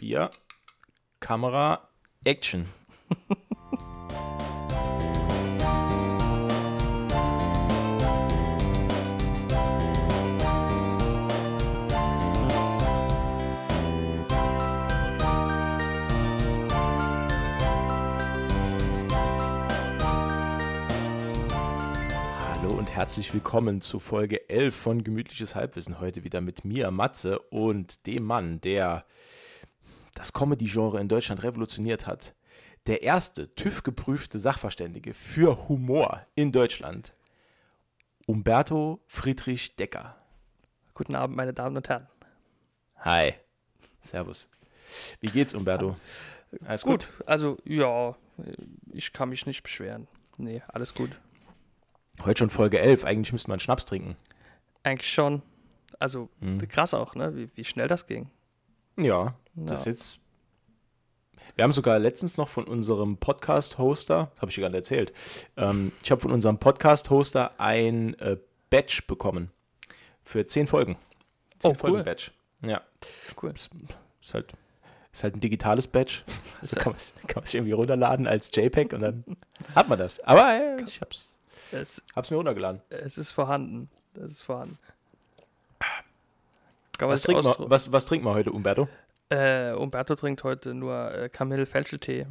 Bier, Kamera, Action. Hallo und herzlich willkommen zu Folge 11 von Gemütliches Halbwissen. Heute wieder mit mir, Matze, und dem Mann, der das Comedy-Genre in Deutschland revolutioniert hat. Der erste TÜV-geprüfte Sachverständige für Humor in Deutschland. Umberto Friedrich Decker. Guten Abend, meine Damen und Herren. Hi. Servus. Wie geht's, Umberto? Alles gut? gut? Also, ja, ich kann mich nicht beschweren. Nee, alles gut. Heute schon Folge 11. Eigentlich müsste man Schnaps trinken. Eigentlich schon. Also, hm. krass auch, ne? Wie, wie schnell das ging. Ja, das ja. ist jetzt. Wir haben sogar letztens noch von unserem Podcast-Hoster, habe ich dir gerade erzählt, ähm, ich habe von unserem Podcast-Hoster ein äh, Badge bekommen. Für zehn Folgen. Zehn oh, Folgen cool. Badge. Ja. Cool. Ist, ist, halt, ist halt ein digitales Badge. Also kann man, kann man sich irgendwie runterladen als JPEG und dann hat man das. Aber äh, ich hab's, es, hab's mir runtergeladen. Es ist vorhanden. Es ist vorhanden. Was trinken, wir, was, was trinken wir heute, Umberto? Äh, Umberto trinkt heute nur äh, Kamille-Felschetee.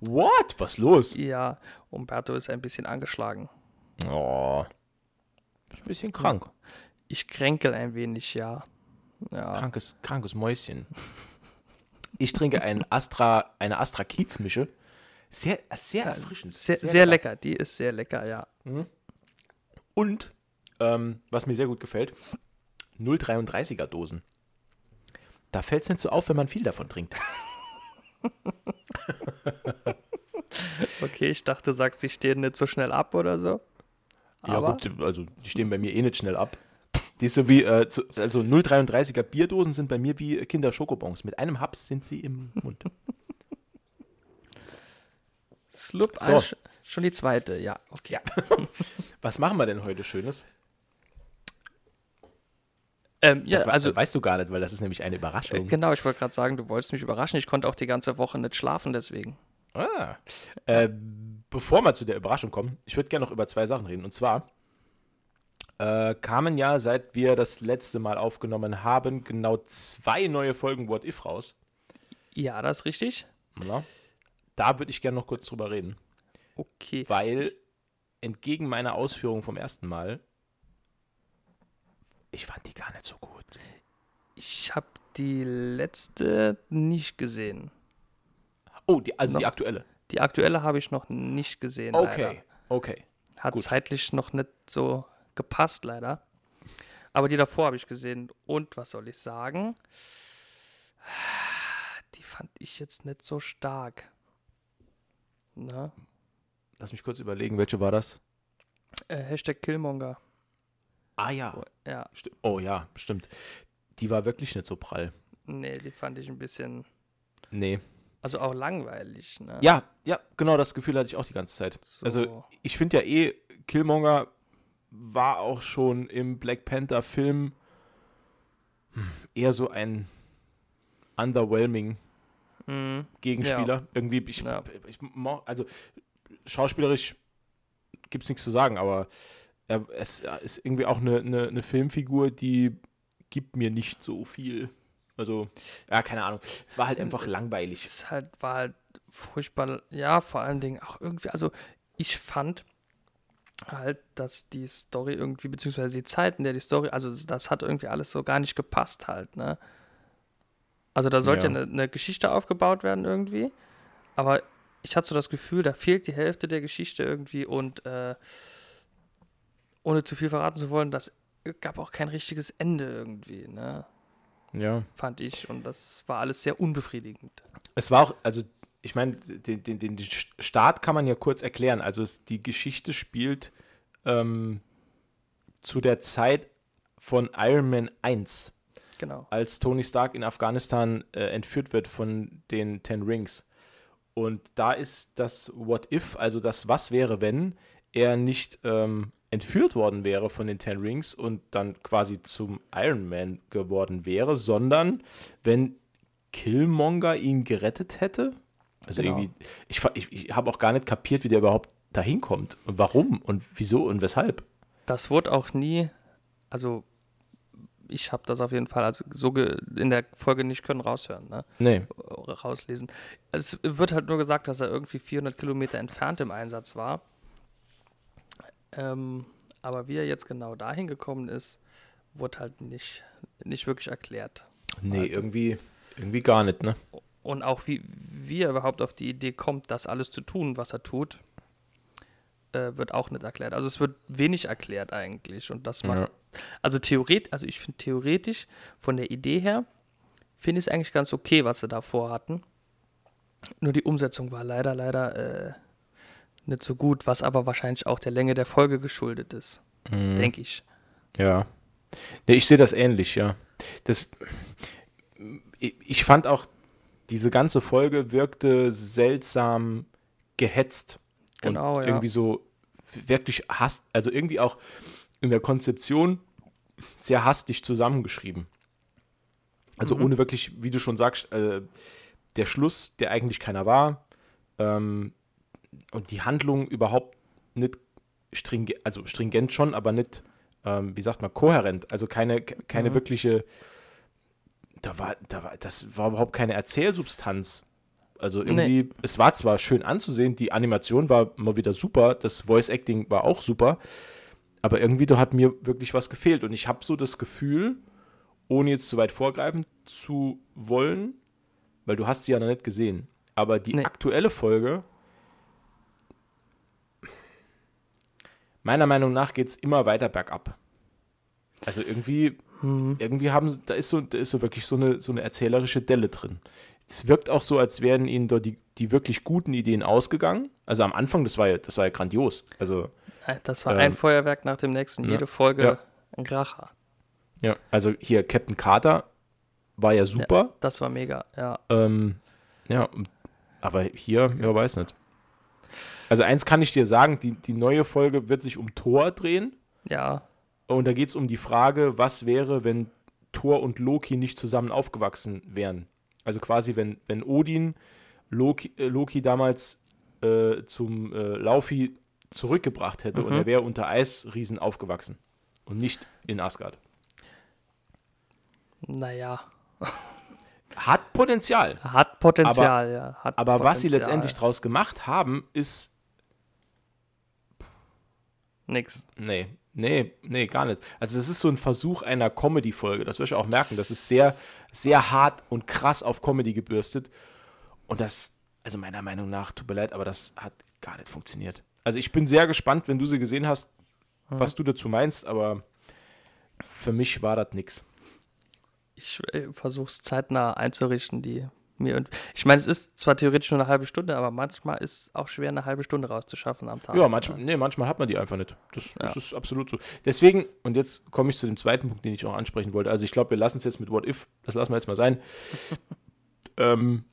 What? Was los? Ja, Umberto ist ein bisschen angeschlagen. Oh. Bin ein bisschen krank. Ich kränkel ein wenig, ja. ja. Krankes, krankes Mäuschen. Ich trinke ein Astra, eine Astra Kiez-Mische. Sehr, sehr erfrischend. Sehr, sehr, sehr lecker. lecker. Die ist sehr lecker, ja. Mhm. Und, ähm, was mir sehr gut gefällt, 0,33er Dosen. Da fällt es nicht so auf, wenn man viel davon trinkt. okay, ich dachte, du sagst, die stehen nicht so schnell ab oder so. Aber ja, gut, also die stehen bei mir eh nicht schnell ab. Die ist so wie, äh, also 0,33er Bierdosen sind bei mir wie Kinder Schokobons. Mit einem Haps sind sie im Mund. Slup, so. Also schon die zweite, ja, okay. Ja. Was machen wir denn heute Schönes? Ähm, ja, das also weißt du gar nicht, weil das ist nämlich eine Überraschung. Äh, genau, ich wollte gerade sagen, du wolltest mich überraschen. Ich konnte auch die ganze Woche nicht schlafen, deswegen. Ah. Äh, bevor wir zu der Überraschung kommen, ich würde gerne noch über zwei Sachen reden. Und zwar äh, kamen ja, seit wir das letzte Mal aufgenommen haben, genau zwei neue Folgen What If raus. Ja, das ist richtig. Ja. Da würde ich gerne noch kurz drüber reden. Okay. Weil entgegen meiner Ausführung vom ersten Mal ich fand die gar nicht so gut. Ich habe die letzte nicht gesehen. Oh, die, also noch, die aktuelle. Die aktuelle habe ich noch nicht gesehen. Okay, leider. okay. Hat gut. zeitlich noch nicht so gepasst, leider. Aber die davor habe ich gesehen. Und was soll ich sagen? Die fand ich jetzt nicht so stark. Na? Lass mich kurz überlegen, welche war das? Äh, Hashtag Killmonger. Ah ja. Oh, ja. Oh ja, stimmt. Die war wirklich nicht so prall. Nee, die fand ich ein bisschen. Nee. Also auch langweilig, ne? Ja, ja, genau, das Gefühl hatte ich auch die ganze Zeit. So. Also ich finde ja eh, Killmonger war auch schon im Black Panther Film eher so ein underwhelming mhm. Gegenspieler. Ja. Irgendwie, ich, ja. ich, also schauspielerisch gibt es nichts zu sagen, aber er, es ist irgendwie auch eine, eine, eine, Filmfigur, die gibt mir nicht so viel. Also, ja, keine Ahnung. Es war halt einfach langweilig. Es halt, war halt furchtbar, ja, vor allen Dingen auch irgendwie, also ich fand halt, dass die Story irgendwie, beziehungsweise die Zeit, in der die Story, also das hat irgendwie alles so gar nicht gepasst halt, ne? Also da sollte ja. eine, eine Geschichte aufgebaut werden irgendwie, aber ich hatte so das Gefühl, da fehlt die Hälfte der Geschichte irgendwie und äh, ohne zu viel verraten zu wollen, das gab auch kein richtiges Ende irgendwie, ne? Ja. Fand ich. Und das war alles sehr unbefriedigend. Es war auch, also ich meine, den, den, den Start kann man ja kurz erklären. Also es, die Geschichte spielt ähm, zu der Zeit von Iron Man 1. Genau. Als Tony Stark in Afghanistan äh, entführt wird von den Ten Rings. Und da ist das What If, also das Was wäre, wenn er nicht ähm, entführt worden wäre von den Ten Rings und dann quasi zum Iron Man geworden wäre, sondern wenn Killmonger ihn gerettet hätte. Also genau. irgendwie, ich, ich, ich habe auch gar nicht kapiert, wie der überhaupt dahin kommt und warum und wieso und weshalb. Das wurde auch nie, also ich habe das auf jeden Fall also so in der Folge nicht können raushören, ne? Nee. Rauslesen. Es wird halt nur gesagt, dass er irgendwie 400 Kilometer entfernt im Einsatz war. Ähm, aber wie er jetzt genau dahin gekommen ist, wurde halt nicht, nicht wirklich erklärt. Nee, also, irgendwie, irgendwie gar nicht, ne? Und auch wie, wie er überhaupt auf die Idee kommt, das alles zu tun, was er tut, äh, wird auch nicht erklärt. Also es wird wenig erklärt eigentlich. Und das macht. Ja. Also theoretisch, also ich finde theoretisch von der Idee her, finde ich es eigentlich ganz okay, was sie da vorhatten. Nur die Umsetzung war leider, leider äh, nicht so gut, was aber wahrscheinlich auch der Länge der Folge geschuldet ist. Mhm. Denke ich. Ja. Nee, ich sehe das ähnlich, ja. Das, ich fand auch, diese ganze Folge wirkte seltsam gehetzt. Genau, und irgendwie so wirklich hast, also irgendwie auch in der Konzeption sehr hastig zusammengeschrieben. Also mhm. ohne wirklich, wie du schon sagst, äh, der Schluss, der eigentlich keiner war, ähm, und die Handlung überhaupt nicht stringent, also stringent schon, aber nicht, ähm, wie sagt man, kohärent. Also keine, keine mhm. wirkliche, da war, da war, das war überhaupt keine Erzählsubstanz. Also irgendwie, nee. es war zwar schön anzusehen, die Animation war mal wieder super, das Voice Acting war auch super, aber irgendwie da hat mir wirklich was gefehlt. Und ich habe so das Gefühl, ohne jetzt zu weit vorgreifen zu wollen, weil du hast sie ja noch nicht gesehen, aber die nee. aktuelle Folge, meiner Meinung nach geht es immer weiter bergab. Also irgendwie, mhm. irgendwie haben da ist so, da ist so wirklich so eine, so eine erzählerische Delle drin es wirkt auch so, als wären ihnen dort die, die wirklich guten Ideen ausgegangen. Also am Anfang, das war ja, das war ja grandios. Also, äh, das war ähm, ein Feuerwerk nach dem nächsten. Jede ja, Folge ja. ein Kracher. Ja, also hier Captain Carter war ja super. Ja, das war mega, ja. Ähm, ja, aber hier, ja, weiß nicht. Also eins kann ich dir sagen, die, die neue Folge wird sich um Thor drehen. Ja. Und da geht es um die Frage, was wäre, wenn Thor und Loki nicht zusammen aufgewachsen wären. Also quasi, wenn, wenn Odin Loki, äh, Loki damals äh, zum äh, Laufi zurückgebracht hätte mhm. und er wäre unter Eisriesen aufgewachsen und nicht in Asgard. Naja. Hat Potenzial. Hat Potenzial, aber, ja. Hat aber Potenzial. was sie letztendlich draus gemacht haben, ist. Nix. Nee, Nee, nee, gar nicht. Also es ist so ein Versuch einer Comedy-Folge. Das wirst du auch merken. Das ist sehr, sehr hart und krass auf Comedy gebürstet. Und das, also meiner Meinung nach, tut mir leid, aber das hat gar nicht funktioniert. Also ich bin sehr gespannt, wenn du sie gesehen hast, mhm. was du dazu meinst, aber für mich war das nichts. Ich äh, versuche es zeitnah einzurichten, die mir und ich meine, es ist zwar theoretisch nur eine halbe Stunde, aber manchmal ist es auch schwer, eine halbe Stunde rauszuschaffen am Tag. Ja, manchmal, nee, manchmal hat man die einfach nicht. Das, ja. das ist absolut so. Deswegen, und jetzt komme ich zu dem zweiten Punkt, den ich auch ansprechen wollte. Also ich glaube, wir lassen es jetzt mit What If, das lassen wir jetzt mal sein. ähm,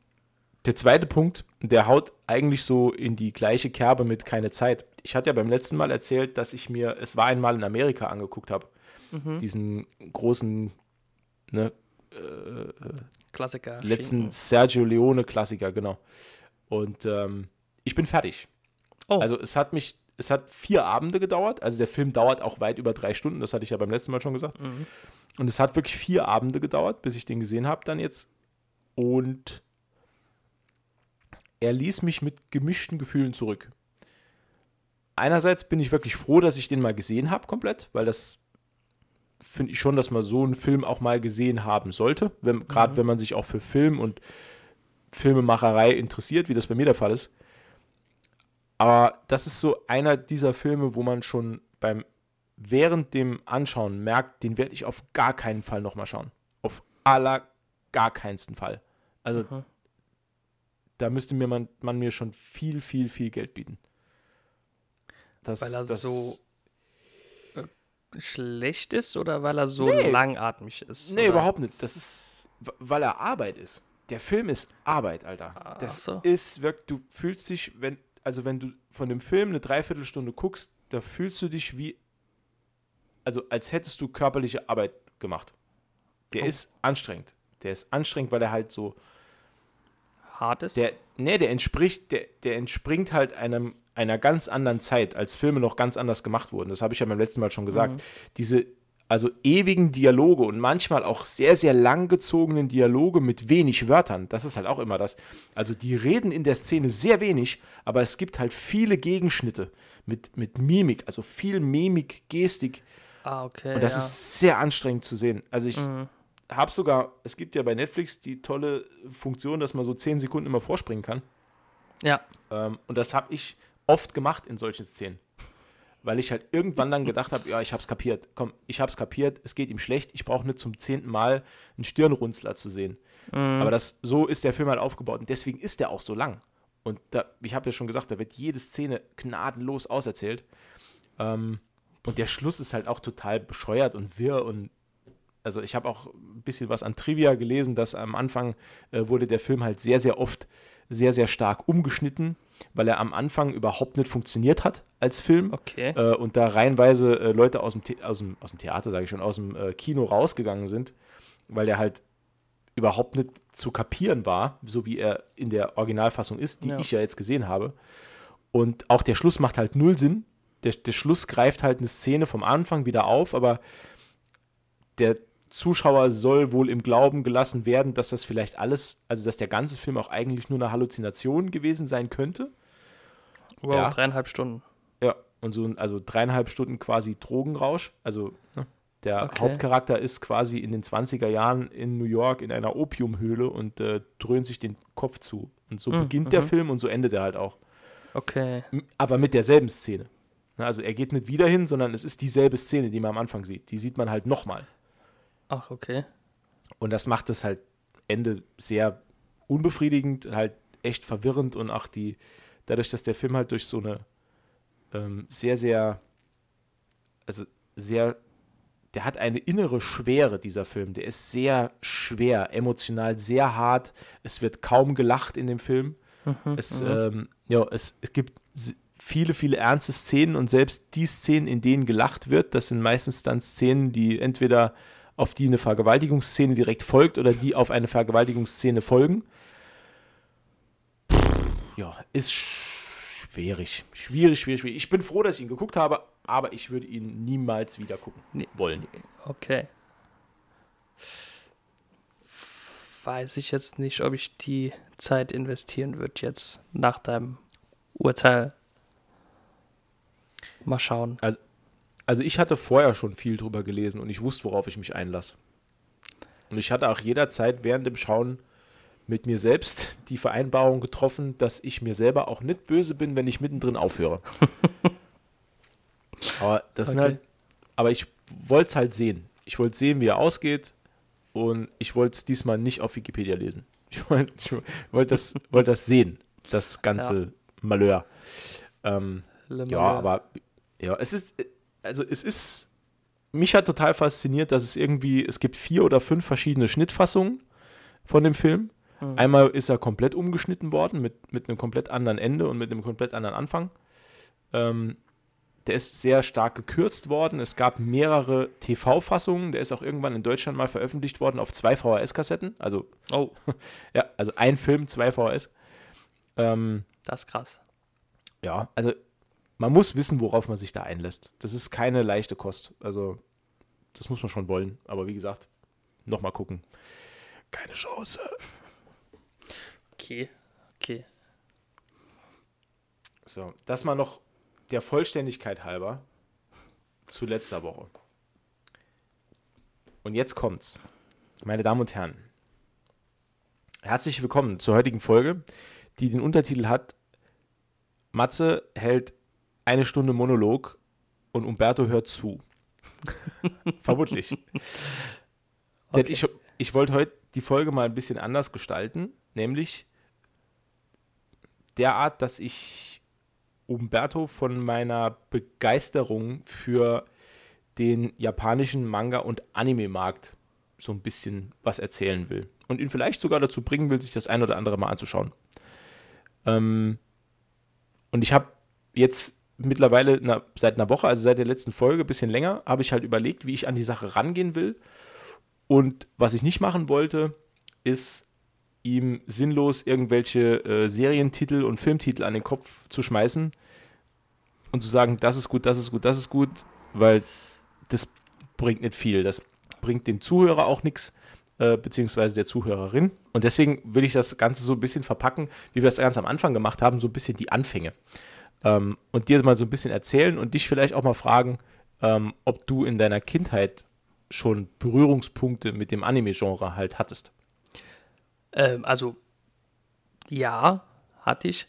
der zweite Punkt, der haut eigentlich so in die gleiche Kerbe mit keine Zeit. Ich hatte ja beim letzten Mal erzählt, dass ich mir Es war einmal in Amerika angeguckt habe. Mhm. Diesen großen ne, äh, Klassiker. Letzten Schinken. Sergio Leone Klassiker, genau. Und ähm, ich bin fertig. Oh. Also es hat mich, es hat vier Abende gedauert. Also der Film dauert auch weit über drei Stunden, das hatte ich ja beim letzten Mal schon gesagt. Mhm. Und es hat wirklich vier Abende gedauert, bis ich den gesehen habe dann jetzt. Und er ließ mich mit gemischten Gefühlen zurück. Einerseits bin ich wirklich froh, dass ich den mal gesehen habe komplett, weil das finde ich schon, dass man so einen Film auch mal gesehen haben sollte. Gerade mhm. wenn man sich auch für Film und Filmemacherei interessiert, wie das bei mir der Fall ist. Aber das ist so einer dieser Filme, wo man schon beim während dem Anschauen merkt, den werde ich auf gar keinen Fall nochmal schauen. Auf aller gar keinsten Fall. Also mhm. da müsste mir man, man, mir schon viel, viel, viel Geld bieten. Das, Weil er das, so schlecht ist oder weil er so nee. langatmig ist? Nee, oder? überhaupt nicht. Das ist, weil er Arbeit ist. Der Film ist Arbeit, Alter. Das so. ist wirklich, du fühlst dich, wenn, also wenn du von dem Film eine Dreiviertelstunde guckst, da fühlst du dich wie, also als hättest du körperliche Arbeit gemacht. Der oh. ist anstrengend. Der ist anstrengend, weil er halt so hart ist. Der, nee, der entspricht, der, der entspringt halt einem, einer ganz anderen Zeit, als Filme noch ganz anders gemacht wurden. Das habe ich ja beim letzten Mal schon gesagt. Mhm. Diese also ewigen Dialoge und manchmal auch sehr, sehr langgezogenen Dialoge mit wenig Wörtern. Das ist halt auch immer das. Also die reden in der Szene sehr wenig, aber es gibt halt viele Gegenschnitte mit, mit Mimik, also viel Mimik, Gestik. Ah, okay. Und das ja. ist sehr anstrengend zu sehen. Also ich mhm. habe sogar, es gibt ja bei Netflix die tolle Funktion, dass man so zehn Sekunden immer vorspringen kann. Ja. Ähm, und das habe ich oft gemacht in solchen Szenen weil ich halt irgendwann dann gedacht habe, ja, ich habe es kapiert. Komm, ich habe es kapiert, es geht ihm schlecht, ich brauche nicht zum zehnten Mal einen Stirnrunzler zu sehen. Mhm. Aber das, so ist der Film halt aufgebaut und deswegen ist der auch so lang. Und da, ich habe ja schon gesagt, da wird jede Szene gnadenlos auserzählt. Ähm, und der Schluss ist halt auch total bescheuert und wirr und also ich habe auch ein bisschen was an Trivia gelesen, dass am Anfang äh, wurde der Film halt sehr, sehr oft sehr, sehr stark umgeschnitten, weil er am Anfang überhaupt nicht funktioniert hat als Film. Okay. Äh, und da reihenweise äh, Leute aus dem, aus dem, aus dem Theater, sage ich schon, aus dem äh, Kino rausgegangen sind, weil er halt überhaupt nicht zu kapieren war, so wie er in der Originalfassung ist, die ja. ich ja jetzt gesehen habe. Und auch der Schluss macht halt null Sinn. Der, der Schluss greift halt eine Szene vom Anfang wieder auf, aber der Zuschauer soll wohl im Glauben gelassen werden, dass das vielleicht alles, also dass der ganze Film auch eigentlich nur eine Halluzination gewesen sein könnte. Wow, ja. dreieinhalb Stunden. Ja, und so, also dreieinhalb Stunden quasi Drogenrausch. Also ne, der okay. Hauptcharakter ist quasi in den 20er Jahren in New York in einer Opiumhöhle und äh, dröhnt sich den Kopf zu. Und so mm, beginnt mm der mhm. Film und so endet er halt auch. Okay. Aber mit derselben Szene. Ne, also er geht nicht wieder hin, sondern es ist dieselbe Szene, die man am Anfang sieht. Die sieht man halt nochmal. Ach, okay. Und das macht es halt Ende sehr unbefriedigend, halt echt verwirrend und auch die, dadurch, dass der Film halt durch so eine ähm, sehr, sehr, also sehr, der hat eine innere Schwere, dieser Film. Der ist sehr schwer, emotional sehr hart. Es wird kaum gelacht in dem Film. Mhm, es, mhm. ähm, ja, es, es gibt viele, viele ernste Szenen und selbst die Szenen, in denen gelacht wird, das sind meistens dann Szenen, die entweder auf die eine Vergewaltigungsszene direkt folgt oder die auf eine Vergewaltigungsszene folgen. Ja, ist schwierig. Schwierig, schwierig, schwierig. Ich bin froh, dass ich ihn geguckt habe, aber ich würde ihn niemals wieder gucken nee. wollen. Okay. Weiß ich jetzt nicht, ob ich die Zeit investieren würde jetzt nach deinem Urteil. Mal schauen. Also, also ich hatte vorher schon viel drüber gelesen und ich wusste, worauf ich mich einlasse. Und ich hatte auch jederzeit während dem Schauen mit mir selbst die Vereinbarung getroffen, dass ich mir selber auch nicht böse bin, wenn ich mittendrin aufhöre. aber das okay. halt, aber ich wollte es halt sehen. Ich wollte sehen, wie er ausgeht und ich wollte es diesmal nicht auf Wikipedia lesen. Ich wollte wollt das, wollt das sehen, das ganze ja. Malheur. Ähm, ja, aber ja, es ist, also es ist, mich hat total fasziniert, dass es irgendwie, es gibt vier oder fünf verschiedene Schnittfassungen von dem Film. Mhm. Einmal ist er komplett umgeschnitten worden mit, mit einem komplett anderen Ende und mit einem komplett anderen Anfang. Ähm, der ist sehr stark gekürzt worden. Es gab mehrere TV-Fassungen. Der ist auch irgendwann in Deutschland mal veröffentlicht worden auf zwei VHS-Kassetten. Also, oh. ja, also ein Film, zwei VHS. Ähm, das ist krass. Ja, also man muss wissen, worauf man sich da einlässt. Das ist keine leichte Kost. Also, das muss man schon wollen. Aber wie gesagt, nochmal gucken. Keine Chance. Okay, okay. So, das mal noch der Vollständigkeit halber zu letzter Woche. Und jetzt kommt's. Meine Damen und Herren, herzlich willkommen zur heutigen Folge, die den Untertitel hat: Matze hält eine Stunde Monolog und Umberto hört zu. Vermutlich. Okay. Ich, ich wollte heute die Folge mal ein bisschen anders gestalten, nämlich derart, dass ich Umberto von meiner Begeisterung für den japanischen Manga- und Anime-Markt so ein bisschen was erzählen will. Und ihn vielleicht sogar dazu bringen will, sich das ein oder andere mal anzuschauen. Ähm, und ich habe jetzt mittlerweile na, seit einer Woche, also seit der letzten Folge, ein bisschen länger, habe ich halt überlegt, wie ich an die Sache rangehen will. Und was ich nicht machen wollte, ist, ihm sinnlos irgendwelche äh, Serientitel und Filmtitel an den Kopf zu schmeißen und zu sagen, das ist gut, das ist gut, das ist gut, weil das bringt nicht viel. Das bringt dem Zuhörer auch nichts, äh, beziehungsweise der Zuhörerin. Und deswegen will ich das Ganze so ein bisschen verpacken, wie wir es ganz am Anfang gemacht haben, so ein bisschen die Anfänge. Ähm, und dir mal so ein bisschen erzählen und dich vielleicht auch mal fragen, ähm, ob du in deiner Kindheit schon Berührungspunkte mit dem Anime-Genre halt hattest. Ähm, also, ja, hatte ich.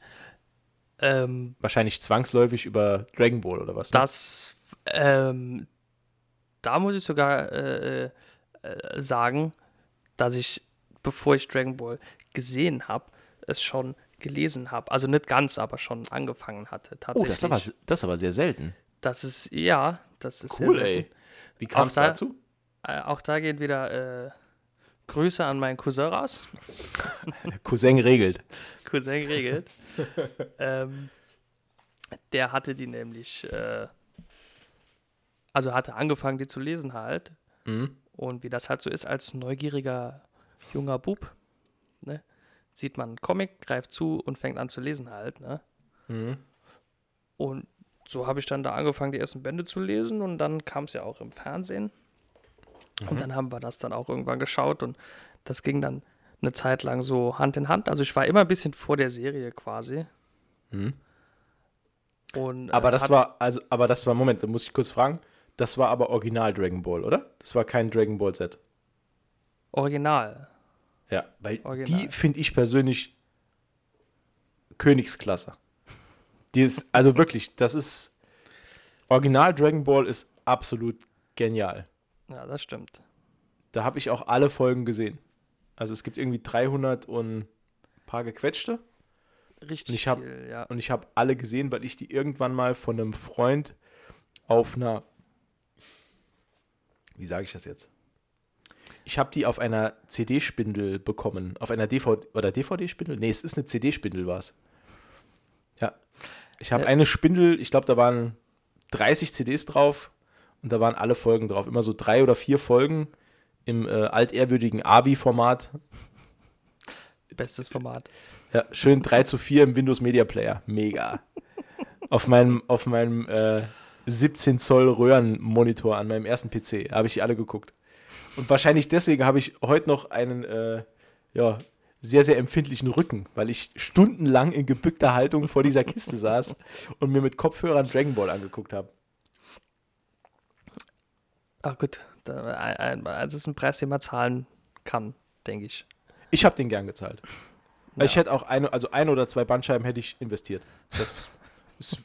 Ähm, Wahrscheinlich zwangsläufig über Dragon Ball oder was? Ne? Das, ähm, da muss ich sogar äh, äh, sagen, dass ich, bevor ich Dragon Ball gesehen habe, es schon gelesen habe. Also nicht ganz, aber schon angefangen hatte. Tatsächlich. Oh, das ist aber, das ist aber sehr selten. Das ist, ja, das ist cool, sehr selten. ey. Wie kam es da, dazu? Äh, auch da gehen wieder äh, Grüße an meinen Cousin raus. Cousin regelt. Cousin regelt. ähm, der hatte die nämlich, äh, also hatte angefangen, die zu lesen halt. Mhm. Und wie das halt so ist als neugieriger junger Bub, ne, sieht man einen Comic, greift zu und fängt an zu lesen halt. Ne? Mhm. Und so habe ich dann da angefangen, die ersten Bände zu lesen und dann kam es ja auch im Fernsehen. Mhm. Und dann haben wir das dann auch irgendwann geschaut und das ging dann eine Zeit lang so Hand in Hand. Also ich war immer ein bisschen vor der Serie quasi. Mhm. Und, äh, aber das war, also, aber das war, Moment, da muss ich kurz fragen. Das war aber Original Dragon Ball, oder? Das war kein Dragon Ball Set. Original. Ja, weil Original. die finde ich persönlich Königsklasse. Die ist, also wirklich, das ist Original Dragon Ball ist absolut genial. Ja, das stimmt. Da habe ich auch alle Folgen gesehen. Also es gibt irgendwie 300 und ein paar gequetschte. Richtig und ich hab, viel, ja. Und ich habe alle gesehen, weil ich die irgendwann mal von einem Freund auf einer, wie sage ich das jetzt? Ich habe die auf einer CD-Spindel bekommen. Auf einer DVD, oder DVD-Spindel? Nee, es ist eine CD-Spindel, war es. Ja. Ich habe ja. eine Spindel, ich glaube, da waren 30 CDs drauf und da waren alle Folgen drauf. Immer so drei oder vier Folgen im äh, altehrwürdigen ABI-Format. Bestes Format. Ja, schön 3 zu 4 im Windows Media Player. Mega. auf meinem, auf meinem äh, 17 Zoll Röhrenmonitor an meinem ersten PC habe ich die alle geguckt. Und wahrscheinlich deswegen habe ich heute noch einen äh, ja, sehr, sehr empfindlichen Rücken, weil ich stundenlang in gebückter Haltung vor dieser Kiste saß und mir mit Kopfhörern Dragon Ball angeguckt habe. Ach gut, das ist ein Preis, den man zahlen kann, denke ich. Ich habe den gern gezahlt. Ja. Ich hätte auch eine, also ein oder zwei Bandscheiben hätte ich investiert. Das ist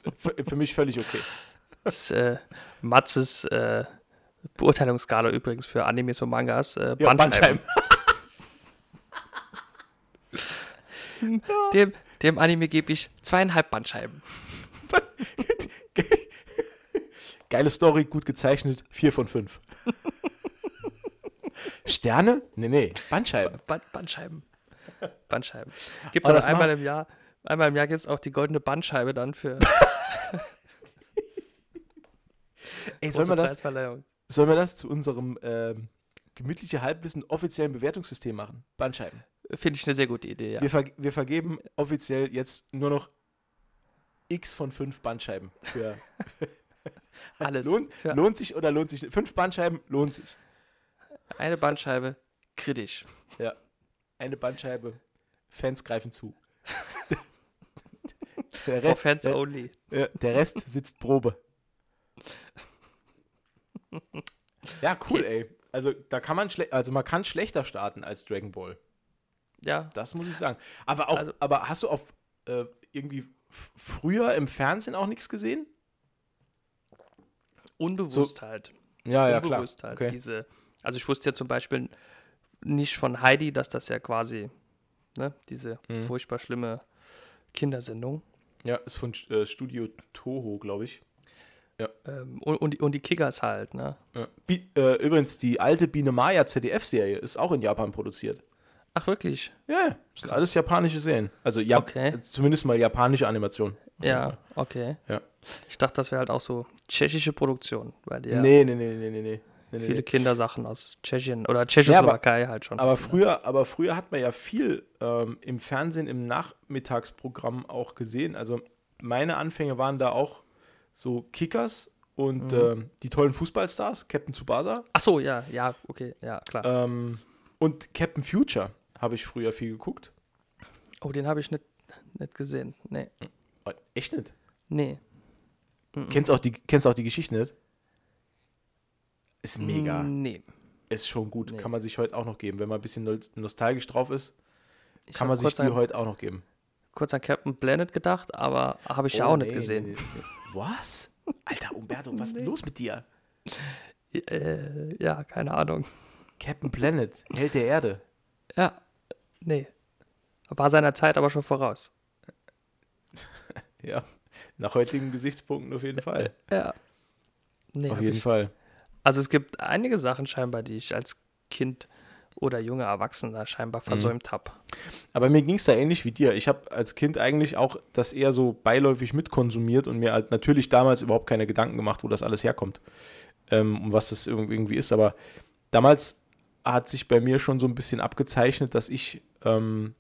für, mich völlig okay. Das ist äh, Matzes äh, Beurteilungsskala übrigens für Animes und Mangas. Äh, ja, Bandscheiben. dem, dem Anime gebe ich zweieinhalb Bandscheiben. Geile Story, gut gezeichnet, vier von fünf. Sterne? Nee, nee, Bandscheiben. Ba Bandscheiben. Bandscheiben. Gibt es einmal im Jahr, einmal im Jahr gibt es auch die goldene Bandscheibe dann für. Ey, sollen wir das? Sollen wir das zu unserem ähm, gemütliche Halbwissen offiziellen Bewertungssystem machen? Bandscheiben. Finde ich eine sehr gute Idee, ja. Wir, ver wir vergeben offiziell jetzt nur noch X von fünf Bandscheiben für. Alles. Lohnt, für lohnt sich oder lohnt sich? Fünf Bandscheiben lohnt sich. Eine Bandscheibe kritisch. Ja. Eine Bandscheibe. Fans greifen zu. der For Fans der, only. Der Rest sitzt Probe. Ja, cool, okay. ey. Also da kann man also man kann schlechter starten als Dragon Ball. Ja. Das muss ich sagen. Aber auch, also, aber hast du auf äh, irgendwie früher im Fernsehen auch nichts gesehen? Unbewusst so, halt. Ja, ja, Unbewusst klar. Halt okay. diese, also ich wusste ja zum Beispiel nicht von Heidi, dass das ja quasi, ne, diese mhm. furchtbar schlimme Kindersendung. Ja, ist von äh, Studio Toho, glaube ich. Ja. Ähm, und, und, und, die Kickers halt, ne? Ja. Äh, übrigens, die alte Biene Maya ZDF-Serie ist auch in Japan produziert. Ach, wirklich? Ja, sind alles japanische Serien. Also Jap okay. zumindest mal japanische Animation. Ja, okay. Ja. Ich dachte, das wäre halt auch so tschechische Produktion. Die ja nee, nee, nee, nee, nee, nee. nee, viele nee. Kindersachen aus Tschechien oder Tschechoslowakei ja, halt schon. Aber früher, aber früher hat man ja viel ähm, im Fernsehen im Nachmittagsprogramm auch gesehen. Also meine Anfänge waren da auch so Kickers und mhm. ähm, die tollen Fußballstars, Captain Tsubasa. Ach so, ja, ja, okay, ja, klar. Ähm, und Captain Future habe ich früher viel geguckt. Oh, den habe ich nicht, nicht gesehen. Nee. Oh, echt nicht? Nee. Mhm. Kennst auch die, kennst auch die Geschichte nicht? Ist mega. Nee. Ist schon gut. Nee. Kann man sich heute auch noch geben. Wenn man ein bisschen nostalgisch drauf ist, ich kann man sich die heute auch noch geben. Kurz an Captain Planet gedacht, aber habe ich oh, ja auch nee, nicht gesehen. Nee, was? Alter, Umberto, was ist los mit dir? Äh, ja, keine Ahnung. Captain Planet, Held der Erde. Ja, nee. War seiner Zeit aber schon voraus. ja, nach heutigen Gesichtspunkten auf jeden Fall. Ja. Nee, auf jeden ich, Fall. Also es gibt einige Sachen scheinbar, die ich als Kind oder junger Erwachsener scheinbar mhm. versäumt mhm. habe. Aber mir ging es da ähnlich wie dir. Ich habe als Kind eigentlich auch das eher so beiläufig mitkonsumiert und mir halt natürlich damals überhaupt keine Gedanken gemacht, wo das alles herkommt ähm, und was das irgendwie ist. Aber damals hat sich bei mir schon so ein bisschen abgezeichnet, dass ich ähm,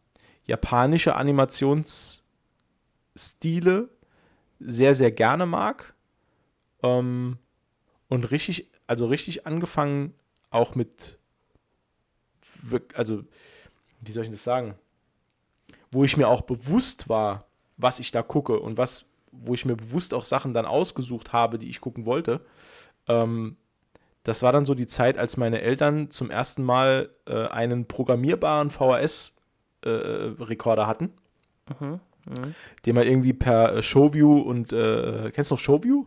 japanische Animationsstile sehr, sehr gerne mag. Ähm, und richtig, also richtig angefangen auch mit also, wie soll ich das sagen? Wo ich mir auch bewusst war, was ich da gucke und was, wo ich mir bewusst auch Sachen dann ausgesucht habe, die ich gucken wollte. Ähm, das war dann so die Zeit, als meine Eltern zum ersten Mal äh, einen programmierbaren VHS-Rekorder äh, hatten. Mhm, mh. Den man irgendwie per Showview und äh, kennst du noch Showview?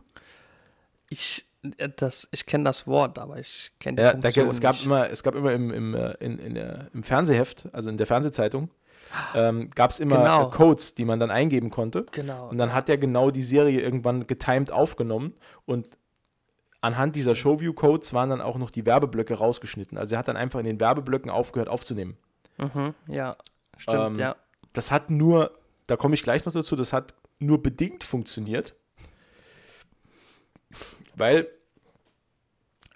Ich äh, das, ich kenne das Wort, aber ich kenne die ja, Funktion da, es gab nicht. immer, es gab immer im, im, äh, in, in der, im Fernsehheft, also in der Fernsehzeitung, ähm, gab es immer genau. Äh, Codes, die man dann eingeben konnte. Genau. Und dann hat er genau die Serie irgendwann getimed aufgenommen und anhand dieser Showview-Codes waren dann auch noch die Werbeblöcke rausgeschnitten. Also er hat dann einfach in den Werbeblöcken aufgehört aufzunehmen. Mhm, ja, stimmt, ähm, ja. Das hat nur, da komme ich gleich noch dazu, das hat nur bedingt funktioniert weil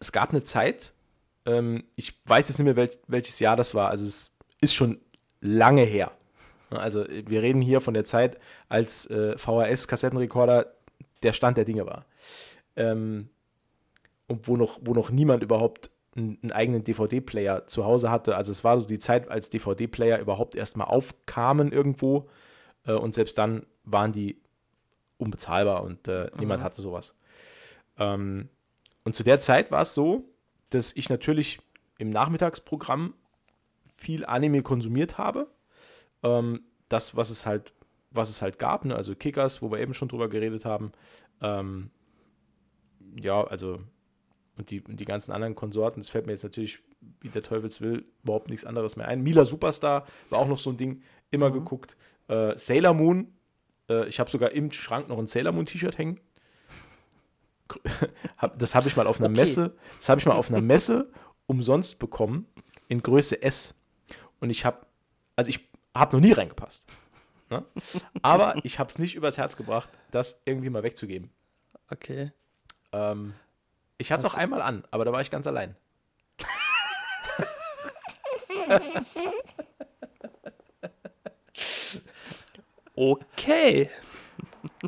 es gab eine Zeit, ähm, ich weiß jetzt nicht mehr, welch, welches Jahr das war, also es ist schon lange her. Also wir reden hier von der Zeit, als äh, VHS-Kassettenrekorder der Stand der Dinge war. Ähm, und wo noch, wo noch niemand überhaupt einen, einen eigenen DVD-Player zu Hause hatte. Also es war so die Zeit, als DVD-Player überhaupt erstmal aufkamen irgendwo. Äh, und selbst dann waren die unbezahlbar und äh, mhm. niemand hatte sowas. Ähm, und zu der Zeit war es so, dass ich natürlich im Nachmittagsprogramm viel Anime konsumiert habe. Ähm, das, was es halt, was es halt gab, ne? also Kickers, wo wir eben schon drüber geredet haben. Ähm, ja, also und die, und die ganzen anderen Konsorten, das fällt mir jetzt natürlich, wie der Teufels will, überhaupt nichts anderes mehr ein. Mila Superstar war auch noch so ein Ding, immer mhm. geguckt. Äh, Sailor Moon, äh, ich habe sogar im Schrank noch ein Sailor Moon T-Shirt hängen das habe ich mal auf einer okay. Messe, das habe ich mal auf einer Messe umsonst bekommen in Größe S. Und ich habe, also ich habe noch nie reingepasst. Ne? Aber ich habe es nicht übers Herz gebracht, das irgendwie mal wegzugeben. Okay. Ähm, ich hatte es auch einmal an, aber da war ich ganz allein. okay.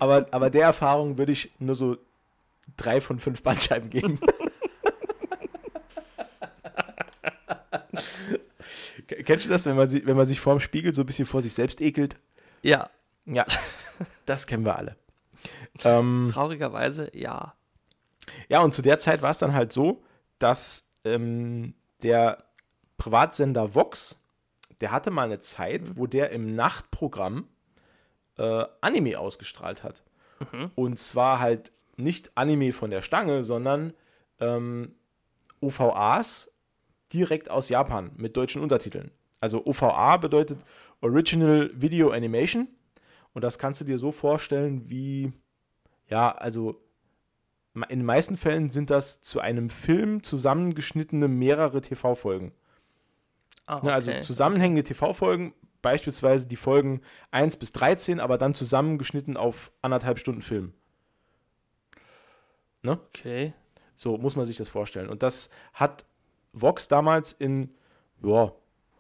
Aber, aber der Erfahrung würde ich nur so drei von fünf Bandscheiben geben. Kennst du das, wenn man, wenn man sich vorm Spiegel so ein bisschen vor sich selbst ekelt? Ja. Ja, das kennen wir alle. Ähm, Traurigerweise, ja. Ja, und zu der Zeit war es dann halt so, dass ähm, der Privatsender Vox, der hatte mal eine Zeit, wo der im Nachtprogramm äh, Anime ausgestrahlt hat. Mhm. Und zwar halt nicht Anime von der Stange, sondern ähm, OVAs direkt aus Japan mit deutschen Untertiteln. Also OVA bedeutet Original Video Animation. Und das kannst du dir so vorstellen wie, ja, also in den meisten Fällen sind das zu einem Film zusammengeschnittene mehrere TV-Folgen. Oh, okay. Also zusammenhängende TV-Folgen, beispielsweise die Folgen 1 bis 13, aber dann zusammengeschnitten auf anderthalb Stunden Film. Ne? Okay. So muss man sich das vorstellen. Und das hat Vox damals in ja,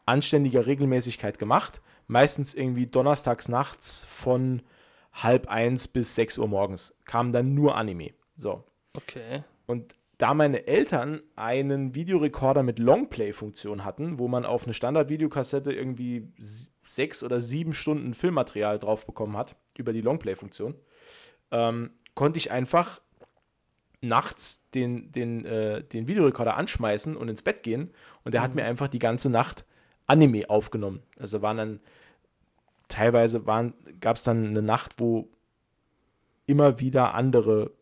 anständiger Regelmäßigkeit gemacht. Meistens irgendwie donnerstags nachts von halb eins bis sechs Uhr morgens kam dann nur Anime. So. Okay. Und da meine Eltern einen Videorekorder mit Longplay-Funktion hatten, wo man auf eine Standard-Videokassette irgendwie sechs oder sieben Stunden Filmmaterial drauf bekommen hat, über die Longplay-Funktion, ähm, konnte ich einfach nachts den, den, äh, den Videorekorder anschmeißen und ins Bett gehen und der mhm. hat mir einfach die ganze Nacht Anime aufgenommen. Also waren dann teilweise gab es dann eine Nacht, wo immer wieder andere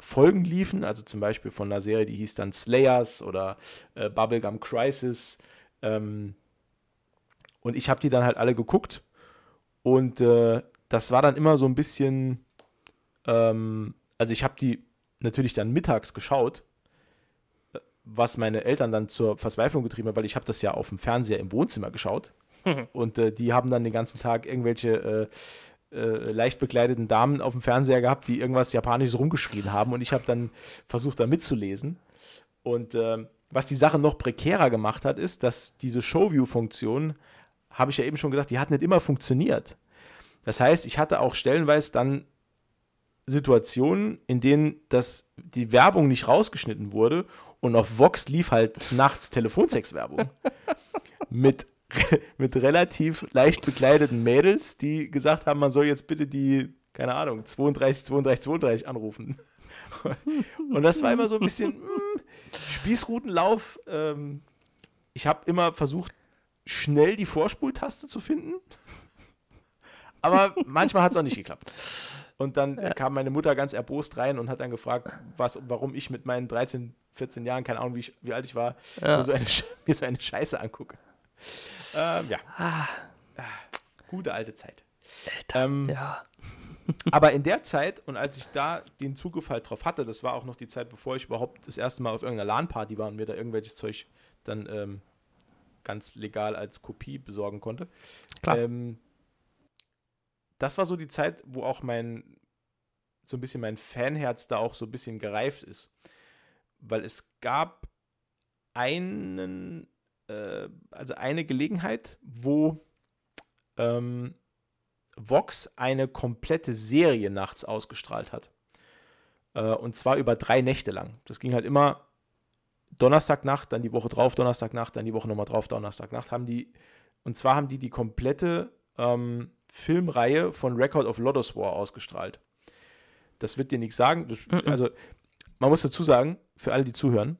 Folgen liefen, also zum Beispiel von einer Serie, die hieß dann Slayers oder äh, Bubblegum Crisis. Ähm, und ich habe die dann halt alle geguckt und äh, das war dann immer so ein bisschen, ähm, also ich habe die natürlich dann mittags geschaut, was meine Eltern dann zur Verzweiflung getrieben hat, weil ich habe das ja auf dem Fernseher im Wohnzimmer geschaut und äh, die haben dann den ganzen Tag irgendwelche äh, äh, leicht bekleideten Damen auf dem Fernseher gehabt, die irgendwas Japanisches rumgeschrien haben und ich habe dann versucht, da mitzulesen. Und äh, was die Sache noch prekärer gemacht hat, ist, dass diese Showview-Funktion, habe ich ja eben schon gesagt, die hat nicht immer funktioniert. Das heißt, ich hatte auch stellenweise dann Situationen, in denen das, die Werbung nicht rausgeschnitten wurde und auf Vox lief halt nachts Telefonsex-Werbung. mit, mit relativ leicht bekleideten Mädels, die gesagt haben, man soll jetzt bitte die, keine Ahnung, 32, 32, 32 anrufen. und das war immer so ein bisschen mh, hm, Spießrutenlauf. Ähm, ich habe immer versucht, schnell die Vorspultaste zu finden. Aber manchmal hat es auch nicht geklappt. Und dann ja. kam meine Mutter ganz erbost rein und hat dann gefragt, was, warum ich mit meinen 13, 14 Jahren, keine Ahnung, wie, ich, wie alt ich war, ja. mir, so eine, mir, so eine, Scheiße angucke. Ähm, ja. Ah. Gute alte Zeit. Ähm, ja. aber in der Zeit und als ich da den Zugriff halt drauf hatte, das war auch noch die Zeit, bevor ich überhaupt das erste Mal auf irgendeiner LAN-Party war und mir da irgendwelches Zeug dann ähm, ganz legal als Kopie besorgen konnte. Klar. Ähm, das war so die Zeit, wo auch mein, so ein bisschen mein Fanherz da auch so ein bisschen gereift ist. Weil es gab einen, äh, also eine Gelegenheit, wo ähm, Vox eine komplette Serie nachts ausgestrahlt hat. Äh, und zwar über drei Nächte lang. Das ging halt immer Donnerstagnacht, dann die Woche drauf, Donnerstagnacht, dann die Woche nochmal drauf, Donnerstagnacht. Haben die, und zwar haben die die komplette ähm, Filmreihe von Record of Lodos War ausgestrahlt. Das wird dir nichts sagen. Das, also, man muss dazu sagen, für alle, die zuhören,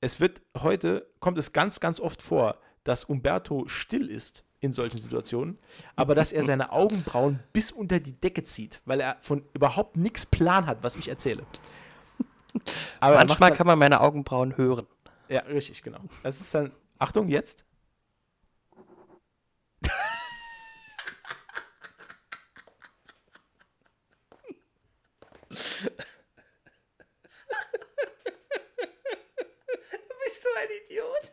es wird heute, kommt es ganz, ganz oft vor, dass Umberto still ist in solchen Situationen, aber dass er seine Augenbrauen bis unter die Decke zieht, weil er von überhaupt nichts Plan hat, was ich erzähle. Aber Manchmal dann, kann man meine Augenbrauen hören. Ja, richtig, genau. Das ist dann, Achtung, jetzt. Idiot.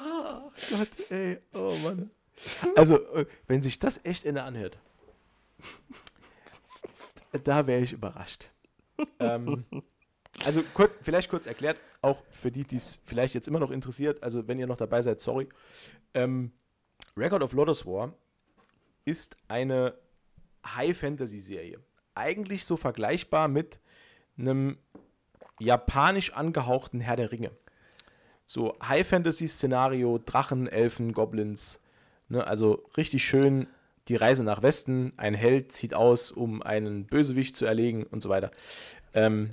Oh Gott, ey. Oh Mann. Also, äh, wenn sich das echt Ende anhört, da wäre ich überrascht. ähm, also, kurz, vielleicht kurz erklärt, auch für die, die es vielleicht jetzt immer noch interessiert, also wenn ihr noch dabei seid, sorry. Ähm, Record of Lotus War ist eine High-Fantasy-Serie. Eigentlich so vergleichbar mit einem japanisch angehauchten Herr der Ringe. So High-Fantasy-Szenario, Drachen, Elfen, Goblins. Ne, also richtig schön die Reise nach Westen. Ein Held zieht aus, um einen Bösewicht zu erlegen und so weiter. Ähm,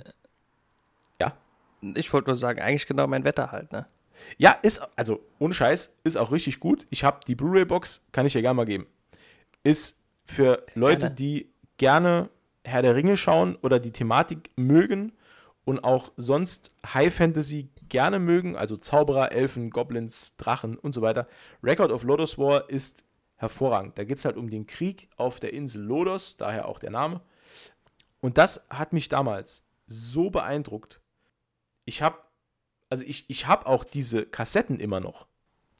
ja. Ich wollte nur sagen, eigentlich genau mein Wetter halt, ne? Ja, ist, also ohne Scheiß, ist auch richtig gut. Ich habe die Blu-ray-Box, kann ich ja gerne mal geben. Ist für Leute, gerne. die gerne Herr der Ringe schauen oder die Thematik mögen und auch sonst High Fantasy gerne mögen, also Zauberer, Elfen, Goblins, Drachen und so weiter. Record of Lodos War ist hervorragend. Da geht es halt um den Krieg auf der Insel Lodos, daher auch der Name. Und das hat mich damals so beeindruckt. Ich habe, also ich, ich habe auch diese Kassetten immer noch.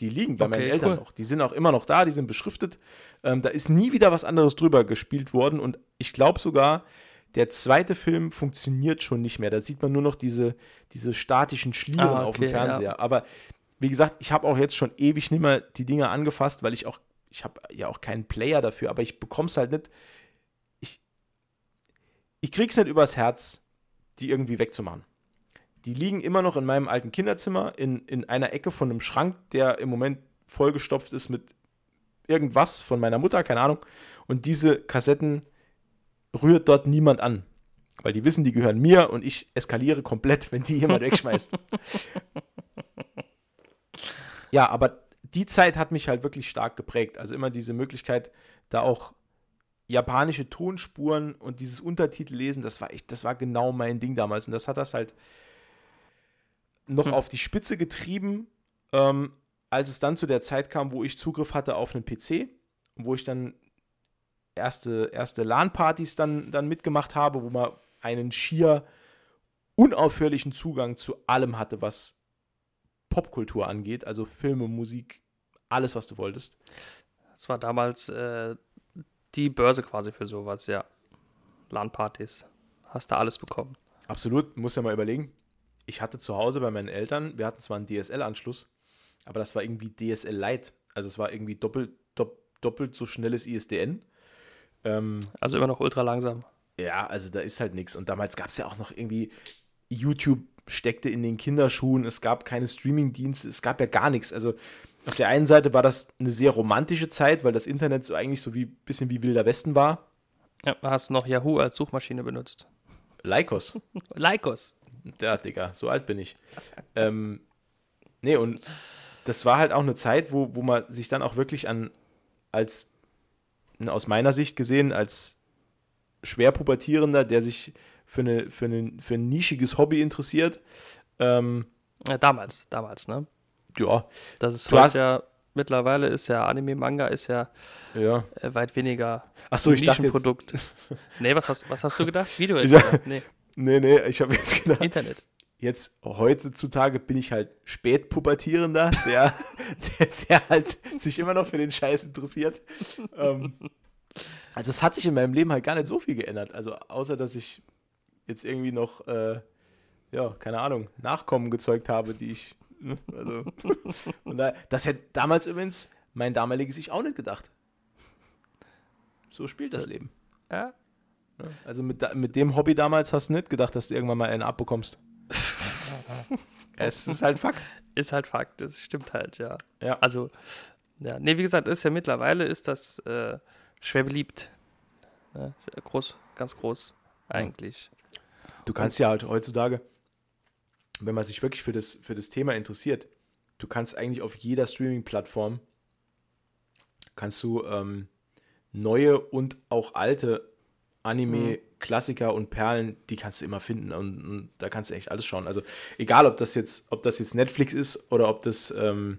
Die liegen bei okay, meinen Eltern cool. noch. Die sind auch immer noch da, die sind beschriftet. Ähm, da ist nie wieder was anderes drüber gespielt worden und ich glaube sogar, der zweite Film funktioniert schon nicht mehr. Da sieht man nur noch diese, diese statischen Schlieren ah, okay, auf dem Fernseher. Ja. Aber wie gesagt, ich habe auch jetzt schon ewig nicht mehr die Dinger angefasst, weil ich auch, ich habe ja auch keinen Player dafür, aber ich bekomme es halt nicht. Ich, ich krieg's nicht übers Herz, die irgendwie wegzumachen. Die liegen immer noch in meinem alten Kinderzimmer in, in einer Ecke von einem Schrank, der im Moment vollgestopft ist mit irgendwas von meiner Mutter, keine Ahnung. Und diese Kassetten rührt dort niemand an. Weil die wissen, die gehören mir und ich eskaliere komplett, wenn die jemand wegschmeißt. ja, aber die Zeit hat mich halt wirklich stark geprägt. Also immer diese Möglichkeit, da auch japanische Tonspuren und dieses Untertitel lesen, das war echt, das war genau mein Ding damals. Und das hat das halt noch hm. auf die Spitze getrieben, ähm, als es dann zu der Zeit kam, wo ich Zugriff hatte auf einen PC, wo ich dann erste, erste LAN-Partys dann, dann mitgemacht habe, wo man einen schier unaufhörlichen Zugang zu allem hatte, was Popkultur angeht, also Filme, Musik, alles, was du wolltest. Das war damals äh, die Börse quasi für sowas, ja. LAN-Partys. Hast du alles bekommen. Absolut, muss ja mal überlegen. Ich hatte zu Hause bei meinen Eltern, wir hatten zwar einen DSL-Anschluss, aber das war irgendwie DSL Lite. Also es war irgendwie doppelt, dopp, doppelt so schnelles ISDN. Ähm, also immer noch ultra langsam. Ja, also da ist halt nichts. Und damals gab es ja auch noch irgendwie, YouTube steckte in den Kinderschuhen, es gab keine Streaming-Dienste, es gab ja gar nichts. Also auf der einen Seite war das eine sehr romantische Zeit, weil das Internet so eigentlich so wie bisschen wie Wilder Westen war. Ja, hast noch Yahoo als Suchmaschine benutzt. Lycos. Lycos. Ja, Digga, so alt bin ich. ähm, nee, und das war halt auch eine Zeit, wo, wo man sich dann auch wirklich an, als, aus meiner Sicht gesehen, als Schwerpubertierender, der sich für, eine, für, eine, für ein nischiges Hobby interessiert. Ähm, ja, damals, damals, ne? Ja. Das ist heute ja, mittlerweile ist ja Anime-Manga ist ja, ja. Äh, weit weniger Ach so, ich Nischenprodukt. Dachte jetzt... nee, was hast, was hast du gedacht? Video? nee. nee, nee, ich habe jetzt gedacht. Internet jetzt heutzutage bin ich halt Spätpubertierender, der, der, der, halt sich immer noch für den Scheiß interessiert. Ähm, also es hat sich in meinem Leben halt gar nicht so viel geändert. Also außer, dass ich jetzt irgendwie noch, äh, ja, keine Ahnung, Nachkommen gezeugt habe, die ich, ne, also, und da, das hätte damals übrigens mein damaliges Ich auch nicht gedacht. So spielt das Leben. Ja. Also mit, mit dem Hobby damals hast du nicht gedacht, dass du irgendwann mal einen abbekommst es ist halt Fakt. Ist halt Fakt, das stimmt halt, ja. Ja. Also, ja, nee, wie gesagt, ist ja mittlerweile ist das äh, schwer beliebt. Ne? Groß, ganz groß, eigentlich. Du kannst ja halt heutzutage, wenn man sich wirklich für das, für das Thema interessiert, du kannst eigentlich auf jeder Streaming-Plattform kannst du ähm, neue und auch alte Anime, mhm. Klassiker und Perlen, die kannst du immer finden und, und, da kannst du echt alles schauen. Also egal, ob das jetzt, ob das jetzt Netflix ist oder ob das ähm,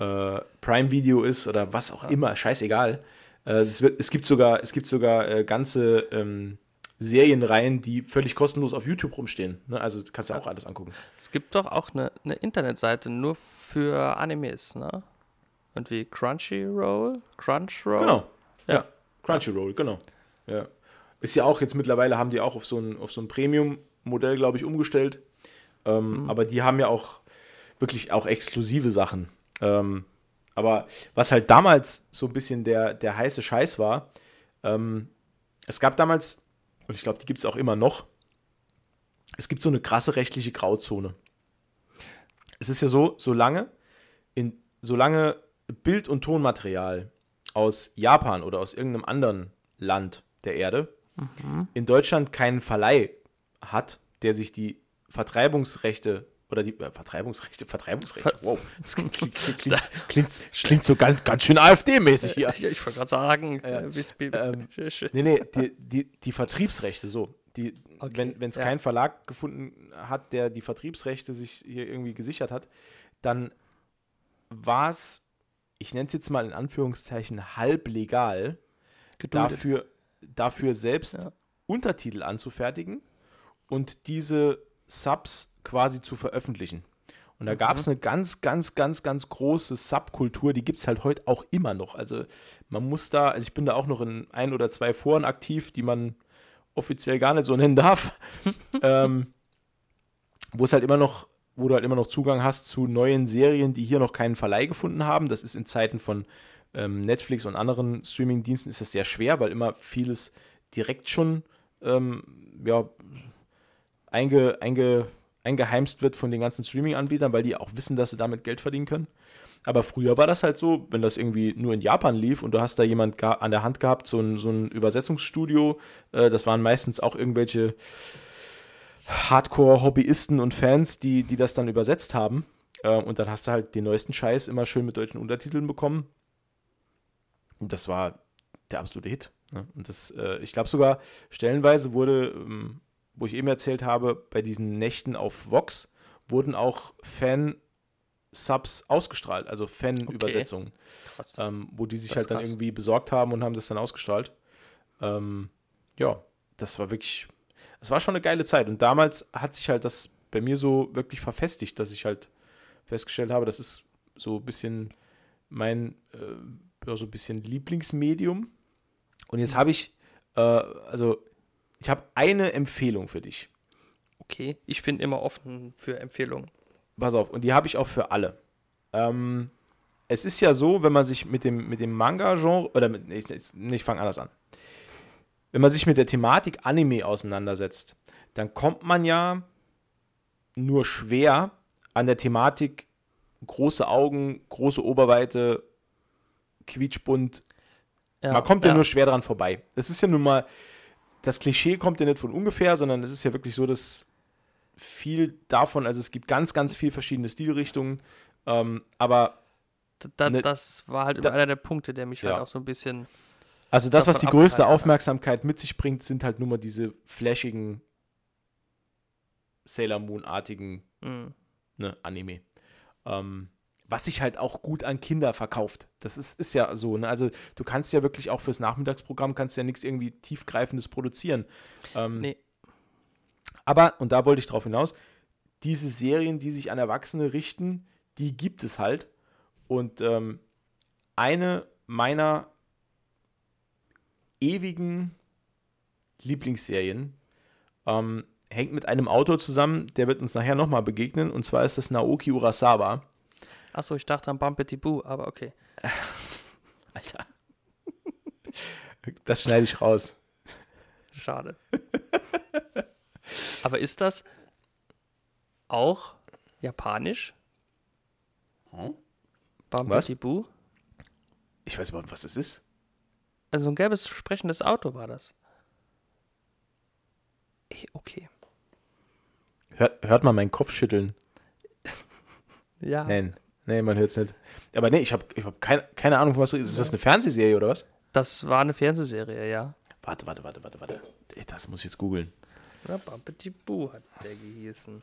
äh, Prime Video ist oder was auch immer, scheißegal. Äh, es, wird, es gibt sogar, es gibt sogar äh, ganze ähm, Serienreihen, die völlig kostenlos auf YouTube rumstehen. Ne? Also kannst du auch alles angucken. Es gibt doch auch eine, eine Internetseite nur für Animes, ne? wie Crunchyroll? Crunchyroll? Genau. Ja. ja. Crunchyroll, genau. Ja. Ist ja auch jetzt mittlerweile, haben die auch auf so ein, auf so ein Premium-Modell, glaube ich, umgestellt. Ähm, mhm. Aber die haben ja auch wirklich auch exklusive Sachen. Ähm, aber was halt damals so ein bisschen der, der heiße Scheiß war, ähm, es gab damals, und ich glaube, die gibt es auch immer noch, es gibt so eine krasse rechtliche Grauzone. Es ist ja so, solange, in, solange Bild- und Tonmaterial aus Japan oder aus irgendeinem anderen Land der Erde mhm. in Deutschland keinen Verleih hat, der sich die Vertreibungsrechte oder die äh, Vertreibungsrechte, Vertreibungsrechte, wow, das klingt, klingt, klingt, klingt, klingt so ganz, ganz schön AfD-mäßig hier. Ja, ich wollte gerade sagen, äh, ähm, nee, nee, die, die, die Vertriebsrechte, so. Die, okay, wenn es ja. keinen Verlag gefunden hat, der die Vertriebsrechte sich hier irgendwie gesichert hat, dann war es, ich nenne es jetzt mal in Anführungszeichen, halblegal, Geduldet. dafür dafür selbst ja. Untertitel anzufertigen und diese Subs quasi zu veröffentlichen. Und da gab es mhm. eine ganz, ganz, ganz, ganz große Subkultur, die gibt es halt heute auch immer noch. Also man muss da, also ich bin da auch noch in ein oder zwei Foren aktiv, die man offiziell gar nicht so nennen darf, ähm, wo es halt immer noch, wo du halt immer noch Zugang hast zu neuen Serien, die hier noch keinen Verleih gefunden haben. Das ist in Zeiten von ähm, Netflix und anderen Streaming-Diensten ist das sehr schwer, weil immer vieles direkt schon ähm, ja, einge, einge, eingeheimst wird von den ganzen Streaming-Anbietern, weil die auch wissen, dass sie damit Geld verdienen können. Aber früher war das halt so, wenn das irgendwie nur in Japan lief und du hast da jemand an der Hand gehabt, so ein, so ein Übersetzungsstudio, äh, das waren meistens auch irgendwelche Hardcore-Hobbyisten und Fans, die, die das dann übersetzt haben. Äh, und dann hast du halt den neuesten Scheiß immer schön mit deutschen Untertiteln bekommen. Und das war der absolute Hit. Ne? Und das, äh, ich glaube sogar, stellenweise wurde, ähm, wo ich eben erzählt habe, bei diesen Nächten auf Vox wurden auch Fan- Subs ausgestrahlt, also Fan-Übersetzungen, okay. ähm, wo die sich halt dann krass. irgendwie besorgt haben und haben das dann ausgestrahlt. Ähm, ja, das war wirklich, das war schon eine geile Zeit. Und damals hat sich halt das bei mir so wirklich verfestigt, dass ich halt festgestellt habe, das ist so ein bisschen mein, äh, ja, so ein bisschen Lieblingsmedium. Und jetzt habe ich, äh, also ich habe eine Empfehlung für dich. Okay, ich bin immer offen für Empfehlungen pass auf, und die habe ich auch für alle. Ähm, es ist ja so, wenn man sich mit dem, mit dem Manga-Genre, oder mit, ich, ich fange anders an. Wenn man sich mit der Thematik Anime auseinandersetzt, dann kommt man ja nur schwer an der Thematik große Augen, große Oberweite, quietschbunt. Ja, man kommt ja. ja nur schwer dran vorbei. Das ist ja nun mal, das Klischee kommt ja nicht von ungefähr, sondern es ist ja wirklich so, dass viel davon, also es gibt ganz, ganz viel verschiedene Stilrichtungen, ähm, aber da, ne, das war halt da, einer der Punkte, der mich halt ja. halt auch so ein bisschen. Also das, was die größte Aufmerksamkeit mit sich bringt, sind halt nur mal diese flashigen Sailor Moon-artigen mhm. ne, Anime. Ähm, was sich halt auch gut an Kinder verkauft. Das ist, ist ja so. Ne? Also du kannst ja wirklich auch fürs Nachmittagsprogramm kannst ja nichts irgendwie tiefgreifendes produzieren. Ähm, nee. Aber, und da wollte ich drauf hinaus, diese Serien, die sich an Erwachsene richten, die gibt es halt. Und ähm, eine meiner ewigen Lieblingsserien ähm, hängt mit einem Autor zusammen, der wird uns nachher nochmal begegnen. Und zwar ist das Naoki Urasawa. Achso, ich dachte an Bumpety Boo, aber okay. Alter. Das schneide ich raus. Schade. Aber ist das auch japanisch? Hm? Bambitibu? Ich weiß überhaupt, was das ist. Also ein gelbes sprechendes Auto war das. Okay. Hört, hört man meinen Kopf schütteln? ja. Nein, nein, man hört es nicht. Aber nee, ich habe ich hab keine, keine Ahnung, was ist. Ist das eine Fernsehserie oder was? Das war eine Fernsehserie, ja. Warte, warte, warte, warte, warte. Das muss ich jetzt googeln. Boo hat der gehießen.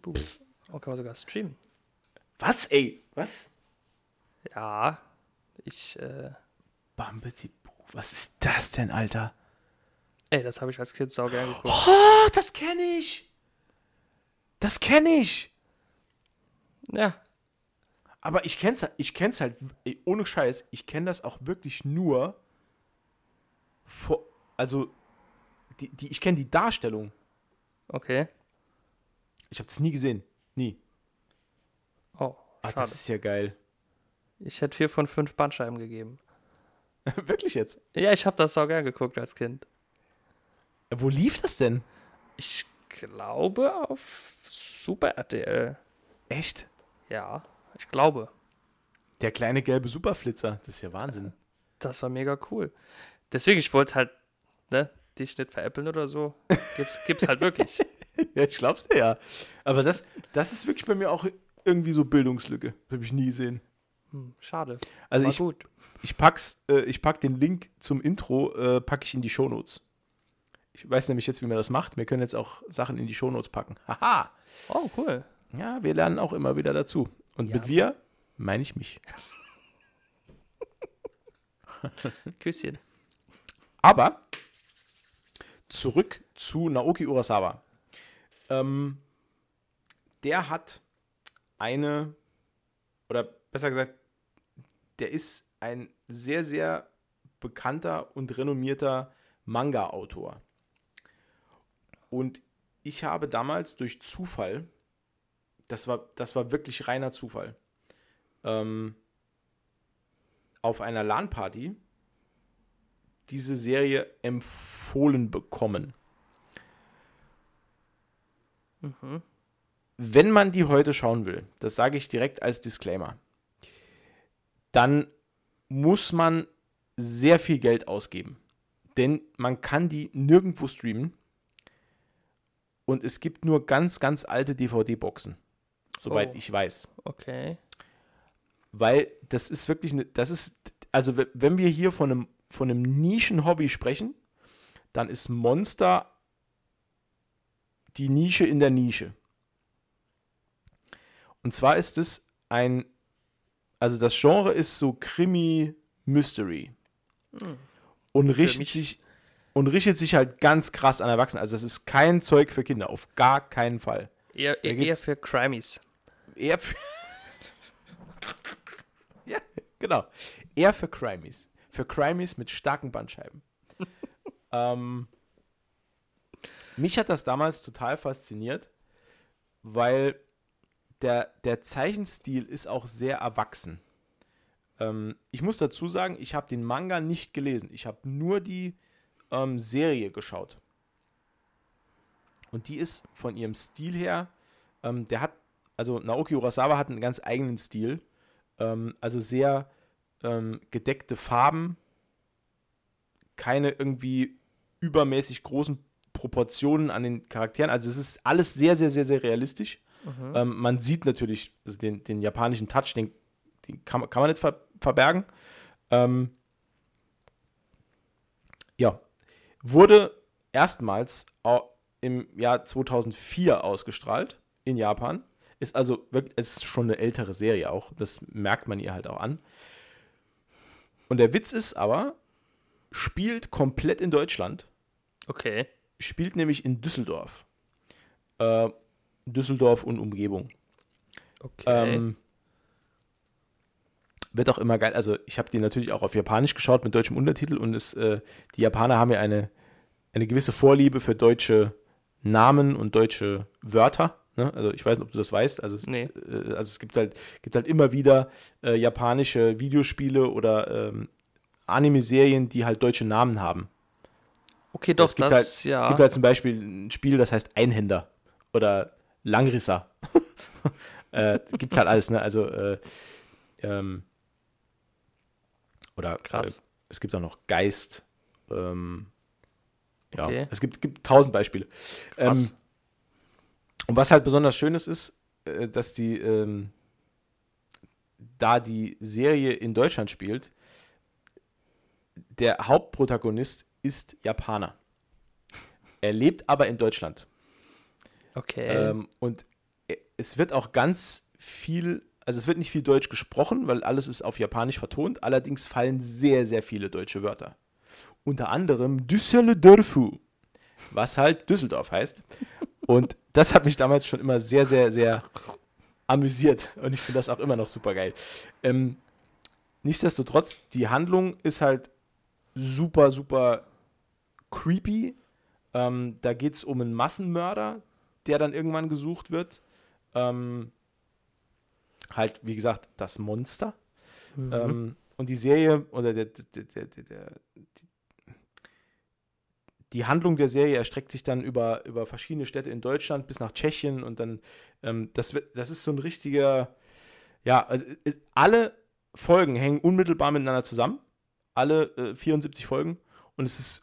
Boo. Oh, kann man sogar streamen. Was, ey? Was? Ja, ich, äh. Bumpety Boo. Was ist das denn, Alter? Ey, das habe ich als Kind sau gern geguckt. Oh, das kenne ich. Das kenne ich. Ja, aber ich kenn's, ich kenn's halt, ohne Scheiß, ich kenne das auch wirklich nur vor, also, die, die, ich kenne die Darstellung. Okay. Ich habe das nie gesehen. Nie. Oh, Ach, das ist ja geil. Ich hätte vier von fünf Bandscheiben gegeben. Wirklich jetzt? Ja, ich habe das so gern geguckt als Kind. Wo lief das denn? Ich glaube auf Super RTL. Echt? Ja. Ich glaube. Der kleine gelbe Superflitzer, das ist ja Wahnsinn. Das war mega cool. Deswegen, ich wollte halt, ne, dich nicht veräppeln oder so. Gibt's, gibt's halt wirklich. ja, ich glaub's dir ja. Aber das, das ist wirklich bei mir auch irgendwie so Bildungslücke. Habe ich nie gesehen. Hm, schade. Also war ich, gut. ich pack's, äh, ich pack den Link zum Intro, äh, packe ich in die Shownotes. Ich weiß nämlich jetzt, wie man das macht. Wir können jetzt auch Sachen in die Shownotes packen. Haha. Oh, cool. Ja, wir lernen auch immer wieder dazu. Und ja. mit wir meine ich mich. Küsschen. Aber zurück zu Naoki Urasawa. Ähm, der hat eine, oder besser gesagt, der ist ein sehr, sehr bekannter und renommierter Manga-Autor. Und ich habe damals durch Zufall, das war, das war wirklich reiner Zufall, ähm, auf einer LAN-Party diese Serie empfohlen bekommen. Mhm. Wenn man die heute schauen will, das sage ich direkt als Disclaimer, dann muss man sehr viel Geld ausgeben. Denn man kann die nirgendwo streamen. Und es gibt nur ganz, ganz alte DVD-Boxen. Soweit oh. ich weiß. Okay. Weil das ist wirklich eine, das ist, also wenn wir hier von einem, von einem Nischen-Hobby sprechen, dann ist Monster die Nische in der Nische. Und zwar ist es ein, also das Genre ist so Krimi-Mystery. Hm. Und richtet sich und richtet sich halt ganz krass an Erwachsene. Also das ist kein Zeug für Kinder, auf gar keinen Fall. Eher, eher für Crimies. Eher für Ja, genau. Eher für Crimies. Für Crimies mit starken Bandscheiben. ähm, mich hat das damals total fasziniert, weil der, der Zeichenstil ist auch sehr erwachsen. Ähm, ich muss dazu sagen, ich habe den Manga nicht gelesen. Ich habe nur die ähm, Serie geschaut. Und die ist von ihrem Stil her, ähm, der hat, also Naoki Urasawa hat einen ganz eigenen Stil. Ähm, also sehr ähm, gedeckte Farben, keine irgendwie übermäßig großen Proportionen an den Charakteren. Also es ist alles sehr, sehr, sehr, sehr realistisch. Mhm. Ähm, man sieht natürlich also den, den japanischen Touch, den, den kann, kann man nicht ver verbergen. Ähm, ja, wurde erstmals im Jahr 2004 ausgestrahlt in Japan. Ist also wirklich, es ist schon eine ältere Serie auch. Das merkt man ihr halt auch an. Und der Witz ist aber, spielt komplett in Deutschland. Okay. Spielt nämlich in Düsseldorf. Äh, Düsseldorf und Umgebung. Okay. Ähm, wird auch immer geil. Also ich habe die natürlich auch auf Japanisch geschaut mit deutschem Untertitel und es, äh, die Japaner haben ja eine, eine gewisse Vorliebe für deutsche Namen und deutsche Wörter. Ne? Also ich weiß nicht, ob du das weißt. Also es, nee. äh, also es gibt, halt, gibt halt immer wieder äh, japanische Videospiele oder ähm, Anime-Serien, die halt deutsche Namen haben. Okay, doch, es gibt das, halt, ja. Es gibt halt zum Beispiel ein Spiel, das heißt Einhänder oder Langrisser. äh, gibt's halt alles, ne? Also äh, ähm, oder Krass. Äh, es gibt auch noch Geist. Ähm, ja, okay. es gibt, gibt tausend Beispiele. Ähm, und was halt besonders Schönes ist, äh, dass die, ähm, da die Serie in Deutschland spielt, der Hauptprotagonist ist Japaner. Er lebt aber in Deutschland. Okay. Ähm, und es wird auch ganz viel also es wird nicht viel Deutsch gesprochen, weil alles ist auf Japanisch vertont. Allerdings fallen sehr, sehr viele deutsche Wörter. Unter anderem Düsseldorfu, was halt Düsseldorf heißt. Und das hat mich damals schon immer sehr, sehr, sehr amüsiert. Und ich finde das auch immer noch super geil. Ähm, nichtsdestotrotz, die Handlung ist halt super, super creepy. Ähm, da geht es um einen Massenmörder, der dann irgendwann gesucht wird. Ähm, halt, wie gesagt, das Monster. Mhm. Ähm, und die Serie oder der, der, der, der, die Handlung der Serie erstreckt sich dann über, über verschiedene Städte in Deutschland bis nach Tschechien und dann, ähm, das, das ist so ein richtiger, ja, also alle Folgen hängen unmittelbar miteinander zusammen. Alle äh, 74 Folgen. Und es ist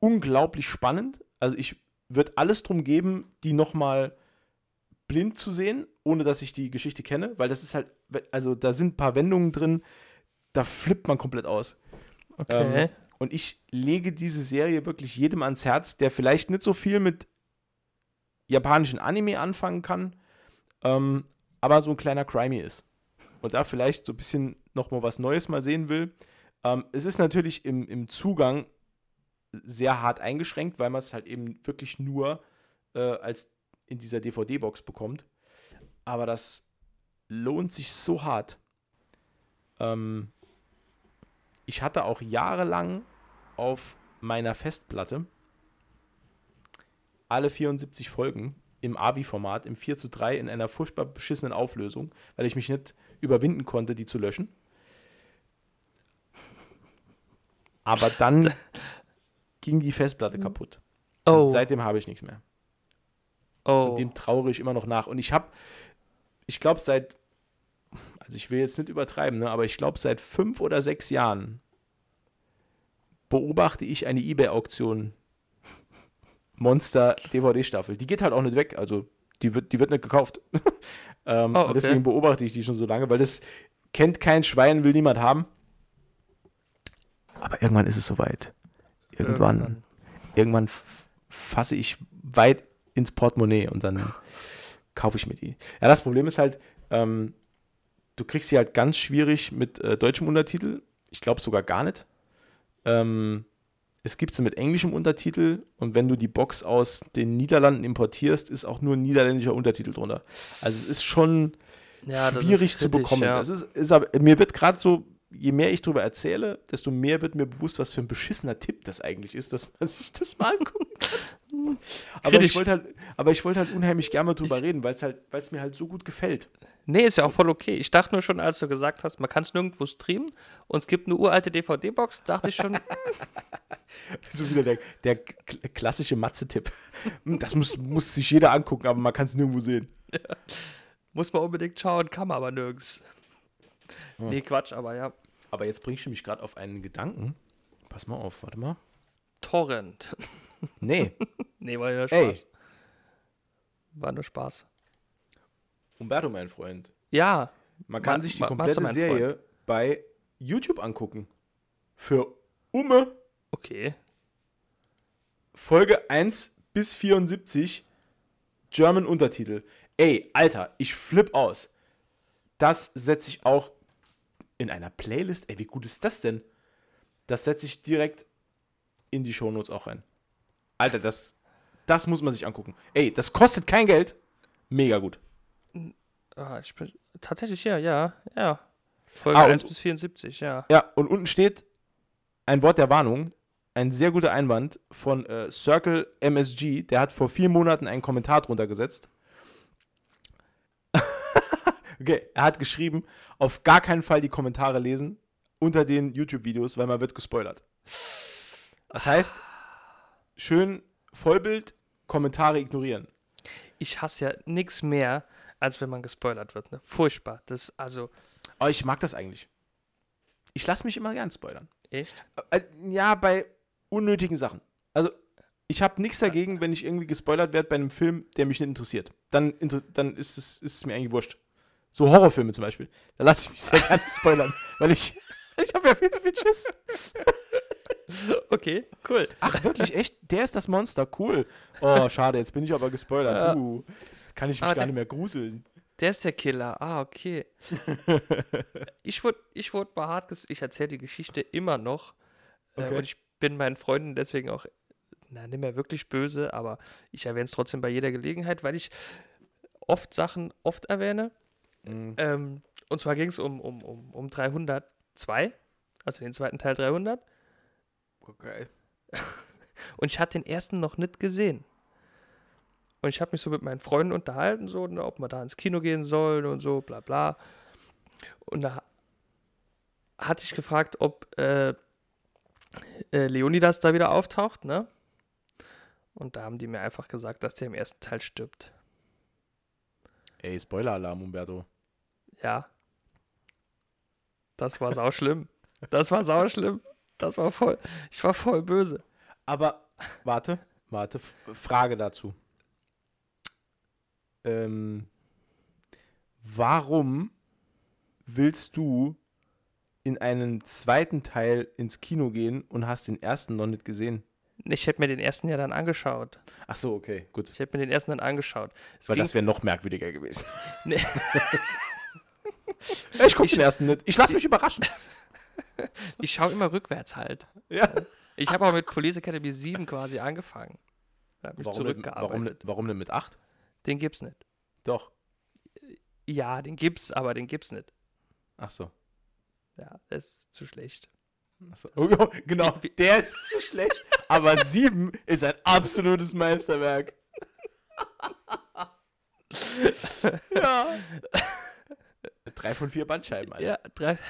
unglaublich spannend. Also ich würde alles drum geben, die nochmal blind zu sehen, ohne dass ich die Geschichte kenne, weil das ist halt, also da sind ein paar Wendungen drin, da flippt man komplett aus. Okay. Ähm, und ich lege diese Serie wirklich jedem ans Herz, der vielleicht nicht so viel mit japanischen Anime anfangen kann, ähm, aber so ein kleiner Crimey ist. Und da vielleicht so ein bisschen nochmal was Neues mal sehen will. Ähm, es ist natürlich im, im Zugang sehr hart eingeschränkt, weil man es halt eben wirklich nur äh, als in dieser DVD-Box bekommt. Aber das lohnt sich so hart. Ähm, ich hatte auch jahrelang auf meiner Festplatte alle 74 Folgen im AVI-Format, im 4 zu 3 in einer furchtbar beschissenen Auflösung, weil ich mich nicht überwinden konnte, die zu löschen. Aber dann ging die Festplatte kaputt. Oh. Seitdem habe ich nichts mehr. Oh. Und dem trauere ich immer noch nach. Und ich habe, ich glaube, seit, also ich will jetzt nicht übertreiben, ne, aber ich glaube, seit fünf oder sechs Jahren beobachte ich eine Ebay-Auktion Monster DVD-Staffel. Die geht halt auch nicht weg, also die wird, die wird nicht gekauft. ähm, oh, okay. Deswegen beobachte ich die schon so lange, weil das kennt kein Schwein, will niemand haben. Aber irgendwann ist es soweit. Irgendwann, irgendwann, irgendwann fasse ich weit ins Portemonnaie und dann kaufe ich mir die. Ja, das Problem ist halt, ähm, du kriegst sie halt ganz schwierig mit äh, deutschem Untertitel. Ich glaube sogar gar nicht. Ähm, es gibt sie mit englischem Untertitel und wenn du die Box aus den Niederlanden importierst, ist auch nur ein niederländischer Untertitel drunter. Also es ist schon ja, schwierig kritisch, zu bekommen. Ja. Es ist, ist aber, mir wird gerade so, je mehr ich darüber erzähle, desto mehr wird mir bewusst, was für ein beschissener Tipp das eigentlich ist, dass man sich das mal anguckt. aber, ich wollte halt, aber ich wollte halt unheimlich gerne drüber ich, reden, weil es halt, mir halt so gut gefällt. Nee, ist ja auch voll okay. Ich dachte nur schon, als du gesagt hast, man kann es nirgendwo streamen und es gibt eine uralte DVD-Box, dachte ich schon. so wieder der, der klassische Matze-Tipp. Hm, das muss, muss sich jeder angucken, aber man kann es nirgendwo sehen. Ja. Muss man unbedingt schauen, kann man aber nirgends. Hm. Nee, Quatsch, aber ja. Aber jetzt bringst du mich gerade auf einen Gedanken. Pass mal auf, warte mal. Torrent. Nee. nee, war ja Spaß. Ey. War nur Spaß. Umberto, mein Freund. Ja. Man kann Ma sich die komplette Serie Freund. bei YouTube angucken. Für Umme. Okay. Folge 1 bis 74 German Untertitel. Ey, Alter, ich flipp aus. Das setze ich auch in einer Playlist. Ey, wie gut ist das denn? Das setze ich direkt in die Shownotes auch rein. Alter, das, das muss man sich angucken. Ey, das kostet kein Geld. Mega gut. Ah, ich bin, tatsächlich, ja, ja, ja. Folge ah, 1 bis 74, ja. Ja, und unten steht ein Wort der Warnung. Ein sehr guter Einwand von äh, Circle MSG. Der hat vor vier Monaten einen Kommentar drunter gesetzt. Okay, er hat geschrieben, auf gar keinen Fall die Kommentare lesen unter den YouTube-Videos, weil man wird gespoilert. Das heißt, schön Vollbild, Kommentare ignorieren. Ich hasse ja nichts mehr, als wenn man gespoilert wird. Ne? Furchtbar. Das, also. Aber ich mag das eigentlich. Ich lasse mich immer gern spoilern. Echt? Äh, ja, bei unnötigen Sachen. Also, ich habe nichts dagegen, wenn ich irgendwie gespoilert werde bei einem Film, der mich nicht interessiert. Dann, dann ist, es, ist es mir eigentlich wurscht. So Horrorfilme zum Beispiel. Da lasse ich mich sehr gerne spoilern, weil ich, ich habe ja viel zu viel Schiss. Okay, cool. Ach, wirklich, echt? Der ist das Monster, cool. Oh, schade, jetzt bin ich aber gespoilert. Uh. Kann ich mich ah, gar nicht mehr gruseln. Der ist der Killer. Ah, okay. ich wurde ich wurde behaart, ich erzähle die Geschichte immer noch. Äh, okay. Äh, und ich bin meinen Freunden deswegen auch, na, nicht mehr wirklich böse, aber ich erwähne es trotzdem bei jeder Gelegenheit, weil ich oft Sachen oft erwähne. Mhm. Ähm, und zwar ging es um, um, um, um 302, also den zweiten Teil 300. Okay. und ich hatte den ersten noch nicht gesehen. Und ich habe mich so mit meinen Freunden unterhalten, so, ne, ob wir da ins Kino gehen sollen und so, bla bla. Und da hatte ich gefragt, ob äh, äh, Leonidas da wieder auftaucht, ne? Und da haben die mir einfach gesagt, dass der im ersten Teil stirbt. Ey, Spoiler-Alarm, Umberto. Ja. Das war sau schlimm. Das war sau schlimm. Das war voll. Ich war voll böse. Aber warte, warte, Frage dazu ähm, warum willst du in einen zweiten Teil ins Kino gehen und hast den ersten noch nicht gesehen? Ich hätte mir den ersten ja dann angeschaut. Ach so, okay, gut. Ich hätte mir den ersten dann angeschaut. Es Weil das wäre noch merkwürdiger gewesen. Nee. ich gucke den ersten nicht. Ich lasse mich überraschen. ich schaue immer rückwärts halt. Ja. Ich habe auch mit Police Academy 7 quasi angefangen. mich warum, zurückgearbeitet. Warum, warum denn mit 8? Den gibt's nicht. Doch. Ja, den gibt's, aber den gibt's nicht. Ach so. Ja, der ist zu schlecht. So. Oh, genau, der ist zu schlecht, aber sieben ist ein absolutes Meisterwerk. ja. Drei von vier Bandscheiben, Alter. Ja, drei.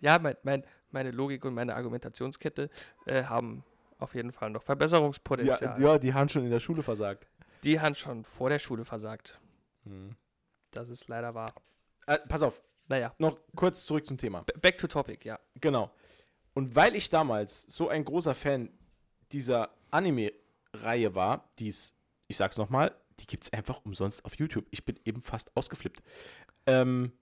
Ja, mein, mein, meine Logik und meine Argumentationskette äh, haben auf jeden Fall noch Verbesserungspotenzial. Die, ja, die haben schon in der Schule versagt. Die haben schon vor der Schule versagt. Hm. Das ist leider wahr. Äh, pass auf. Naja. Noch kurz zurück zum Thema. Back to topic, ja. Genau. Und weil ich damals so ein großer Fan dieser Anime-Reihe war, die es, ich sag's nochmal, die gibt es einfach umsonst auf YouTube. Ich bin eben fast ausgeflippt. Ähm,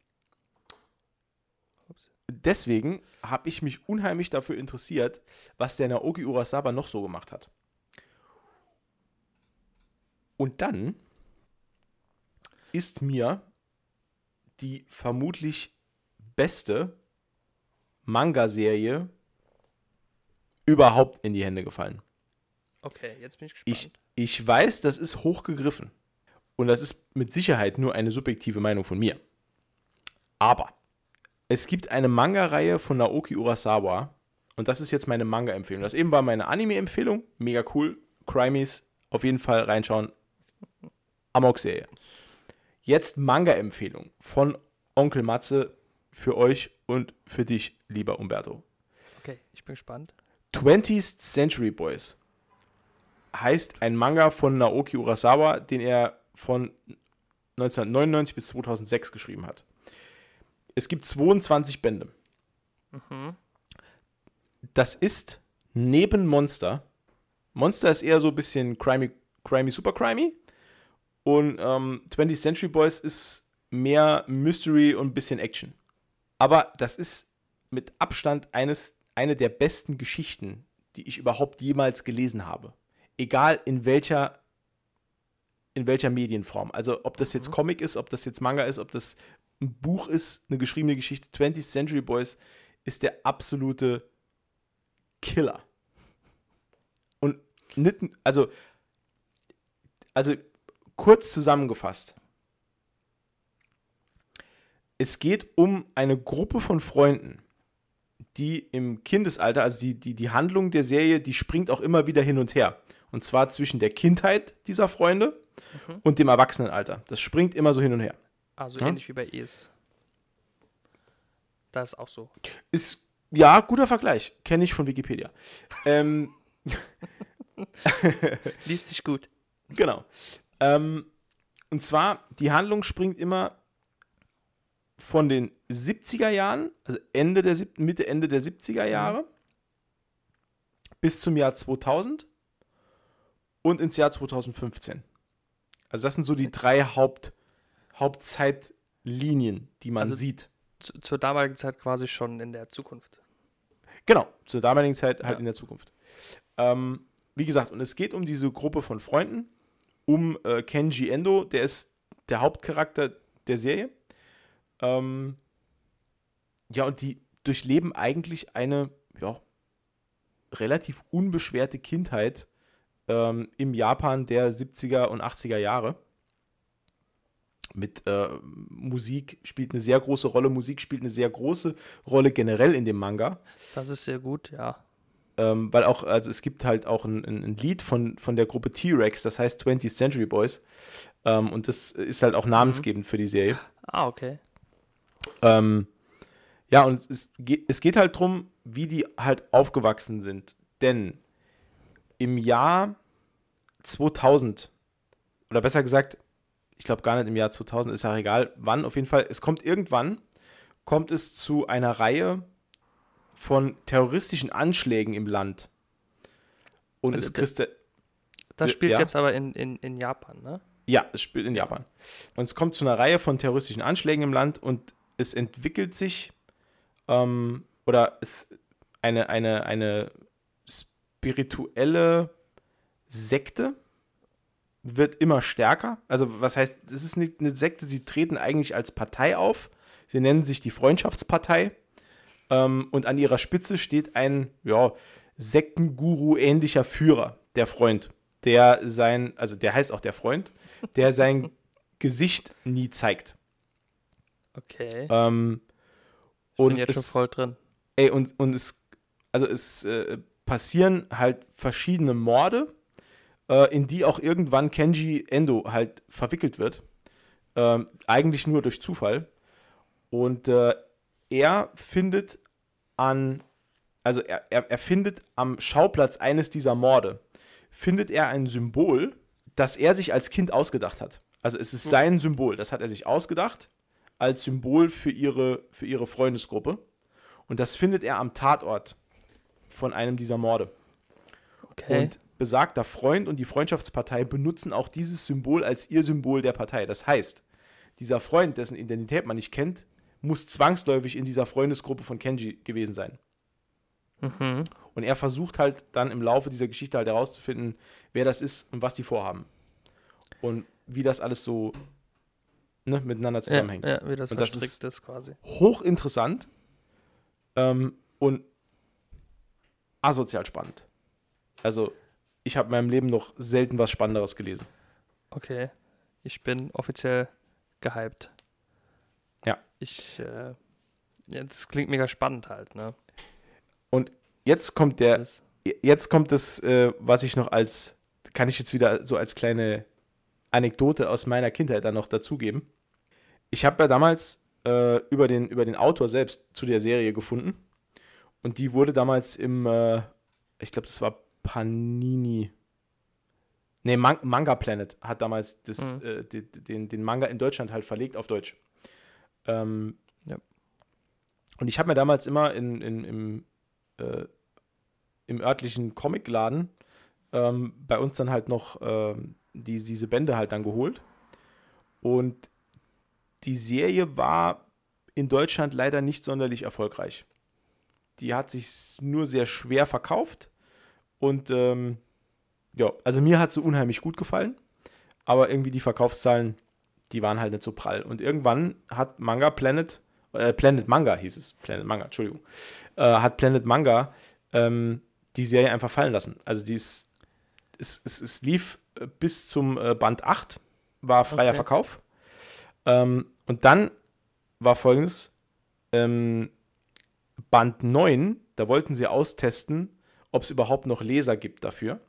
deswegen habe ich mich unheimlich dafür interessiert, was der Naoki Urasawa noch so gemacht hat. Und dann ist mir die vermutlich beste Manga-Serie überhaupt in die Hände gefallen. Okay, jetzt bin ich gespannt. Ich, ich weiß, das ist hochgegriffen. Und das ist mit Sicherheit nur eine subjektive Meinung von mir. Aber es gibt eine Manga-Reihe von Naoki Urasawa. Und das ist jetzt meine Manga-Empfehlung. Das eben war meine Anime-Empfehlung. Mega cool. Crimies, auf jeden Fall reinschauen. Amok-Serie. Jetzt Manga-Empfehlung von Onkel Matze für euch und für dich, lieber Umberto. Okay, ich bin gespannt. 20th Century Boys heißt ein Manga von Naoki Urasawa, den er von 1999 bis 2006 geschrieben hat. Es gibt 22 Bände. Mhm. Das ist neben Monster. Monster ist eher so ein bisschen crimey, crimey super crimey. Und ähm, 20th Century Boys ist mehr Mystery und ein bisschen Action. Aber das ist mit Abstand eines, eine der besten Geschichten, die ich überhaupt jemals gelesen habe egal in welcher in welcher Medienform. Also ob das jetzt mhm. Comic ist, ob das jetzt Manga ist, ob das ein Buch ist, eine geschriebene Geschichte. 20th Century Boys ist der absolute Killer. Und nicht, also, also kurz zusammengefasst. Es geht um eine Gruppe von Freunden, die im Kindesalter, also die, die, die Handlung der Serie, die springt auch immer wieder hin und her. Und zwar zwischen der Kindheit dieser Freunde mhm. und dem Erwachsenenalter. Das springt immer so hin und her. Also ja? ähnlich wie bei Es. Das ist auch so. Ist, ja, guter Vergleich. Kenne ich von Wikipedia. ähm, Liest sich gut. Genau. Ähm, und zwar, die Handlung springt immer von den 70er Jahren, also Ende der Mitte, Ende der 70er Jahre, mhm. bis zum Jahr 2000 und ins Jahr 2015. Also das sind so die drei Haupt, Hauptzeitlinien, die man also sieht. Zu, zur damaligen Zeit quasi schon in der Zukunft. Genau, zur damaligen Zeit halt ja. in der Zukunft. Ähm, wie gesagt, und es geht um diese Gruppe von Freunden, um äh, Kenji Endo, der ist der Hauptcharakter der Serie. Ähm, ja, und die durchleben eigentlich eine ja, relativ unbeschwerte Kindheit ähm, im Japan der 70er und 80er Jahre. Mit äh, Musik spielt eine sehr große Rolle. Musik spielt eine sehr große Rolle generell in dem Manga. Das ist sehr gut, ja. Ähm, weil auch, also es gibt halt auch ein, ein, Lied von, von der Gruppe T-Rex, das heißt 20th Century Boys. Ähm, und das ist halt auch namensgebend mhm. für die Serie. Ah, okay. Ähm, ja, und es, geht, es geht halt darum, wie die halt aufgewachsen sind. Denn im Jahr 2000, oder besser gesagt, ich glaube gar nicht im Jahr 2000, ist ja egal, wann, auf jeden Fall, es kommt irgendwann, kommt es zu einer Reihe von terroristischen Anschlägen im Land. Und also es Christe. Das spielt ja? jetzt aber in, in, in Japan, ne? Ja, es spielt in Japan. Und es kommt zu einer Reihe von terroristischen Anschlägen im Land und es entwickelt sich ähm, oder es eine, eine, eine spirituelle Sekte wird immer stärker. Also, was heißt, es ist nicht eine Sekte, sie treten eigentlich als Partei auf. Sie nennen sich die Freundschaftspartei. Ähm, und an ihrer Spitze steht ein, ja, Sektenguru-ähnlicher Führer, der Freund, der sein, also der heißt auch der Freund, der sein Gesicht nie zeigt. Okay. Ähm, Ich und bin jetzt es, schon voll drin. Ey, und, und es, also es äh, passieren halt verschiedene Morde, äh, in die auch irgendwann Kenji Endo halt verwickelt wird. Ähm, eigentlich nur durch Zufall. Und äh, er findet an, also er, er, er findet am Schauplatz eines dieser Morde, findet er ein Symbol, das er sich als Kind ausgedacht hat. Also es ist hm. sein Symbol, das hat er sich ausgedacht als Symbol für ihre, für ihre Freundesgruppe. Und das findet er am Tatort von einem dieser Morde. Okay. Und besagter Freund und die Freundschaftspartei benutzen auch dieses Symbol als ihr Symbol der Partei. Das heißt, dieser Freund, dessen Identität man nicht kennt, muss zwangsläufig in dieser Freundesgruppe von Kenji gewesen sein. Mhm. Und er versucht halt dann im Laufe dieser Geschichte halt herauszufinden, wer das ist und was die vorhaben. Und wie das alles so ne, miteinander zusammenhängt. Ja, ja wie das und das ist, ist quasi. Hochinteressant ähm, und asozial spannend. Also, ich habe in meinem Leben noch selten was Spannenderes gelesen. Okay. Ich bin offiziell gehypt. Ja. Ich, äh, ja, das klingt mega spannend halt, ne? Und jetzt kommt der, das. jetzt kommt das, äh, was ich noch als, kann ich jetzt wieder so als kleine Anekdote aus meiner Kindheit dann noch dazugeben. Ich habe ja damals äh, über, den, über den Autor selbst zu der Serie gefunden. Und die wurde damals im, äh, ich glaube, das war Panini. Nee, Man Manga Planet hat damals das, mhm. äh, die, den, den Manga in Deutschland halt verlegt auf Deutsch. Ähm, ja. Und ich habe mir damals immer in, in, im, äh, im örtlichen Comicladen ähm, bei uns dann halt noch ähm, die, diese Bände halt dann geholt. Und die Serie war in Deutschland leider nicht sonderlich erfolgreich. Die hat sich nur sehr schwer verkauft. Und ähm, ja, also mir hat sie unheimlich gut gefallen. Aber irgendwie die Verkaufszahlen, die waren halt nicht so prall. Und irgendwann hat Manga Planet, äh, Planet Manga hieß es, Planet Manga, Entschuldigung, äh, hat Planet Manga ähm, die Serie einfach fallen lassen. Also die ist, es, es, es lief bis zum äh, Band 8, war freier okay. Verkauf. Ähm, und dann war folgendes: ähm, Band 9, da wollten sie austesten, ob es überhaupt noch Leser gibt dafür.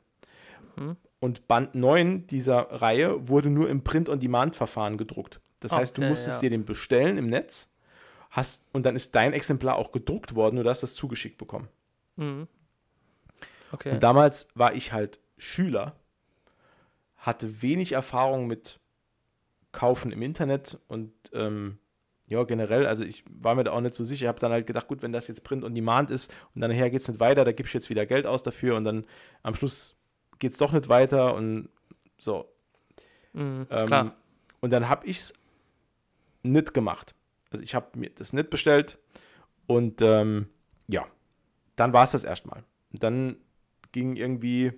Mhm. Und Band 9 dieser Reihe wurde nur im Print-on-Demand-Verfahren gedruckt. Das okay, heißt, du musstest ja. dir den bestellen im Netz hast, und dann ist dein Exemplar auch gedruckt worden, nur hast das zugeschickt bekommen. Mhm. Okay. Und damals war ich halt Schüler, hatte wenig Erfahrung mit Kaufen im Internet und ähm, ja, generell, also ich war mir da auch nicht so sicher. Ich habe dann halt gedacht, gut, wenn das jetzt Print on Demand ist und dann nachher geht es nicht weiter, da gebe ich jetzt wieder Geld aus dafür und dann am Schluss geht es doch nicht weiter und so. Mhm, ähm, und dann habe ich es nicht gemacht. Also ich habe mir das nicht bestellt und ähm, ja, dann war es das erstmal. Und dann ging irgendwie,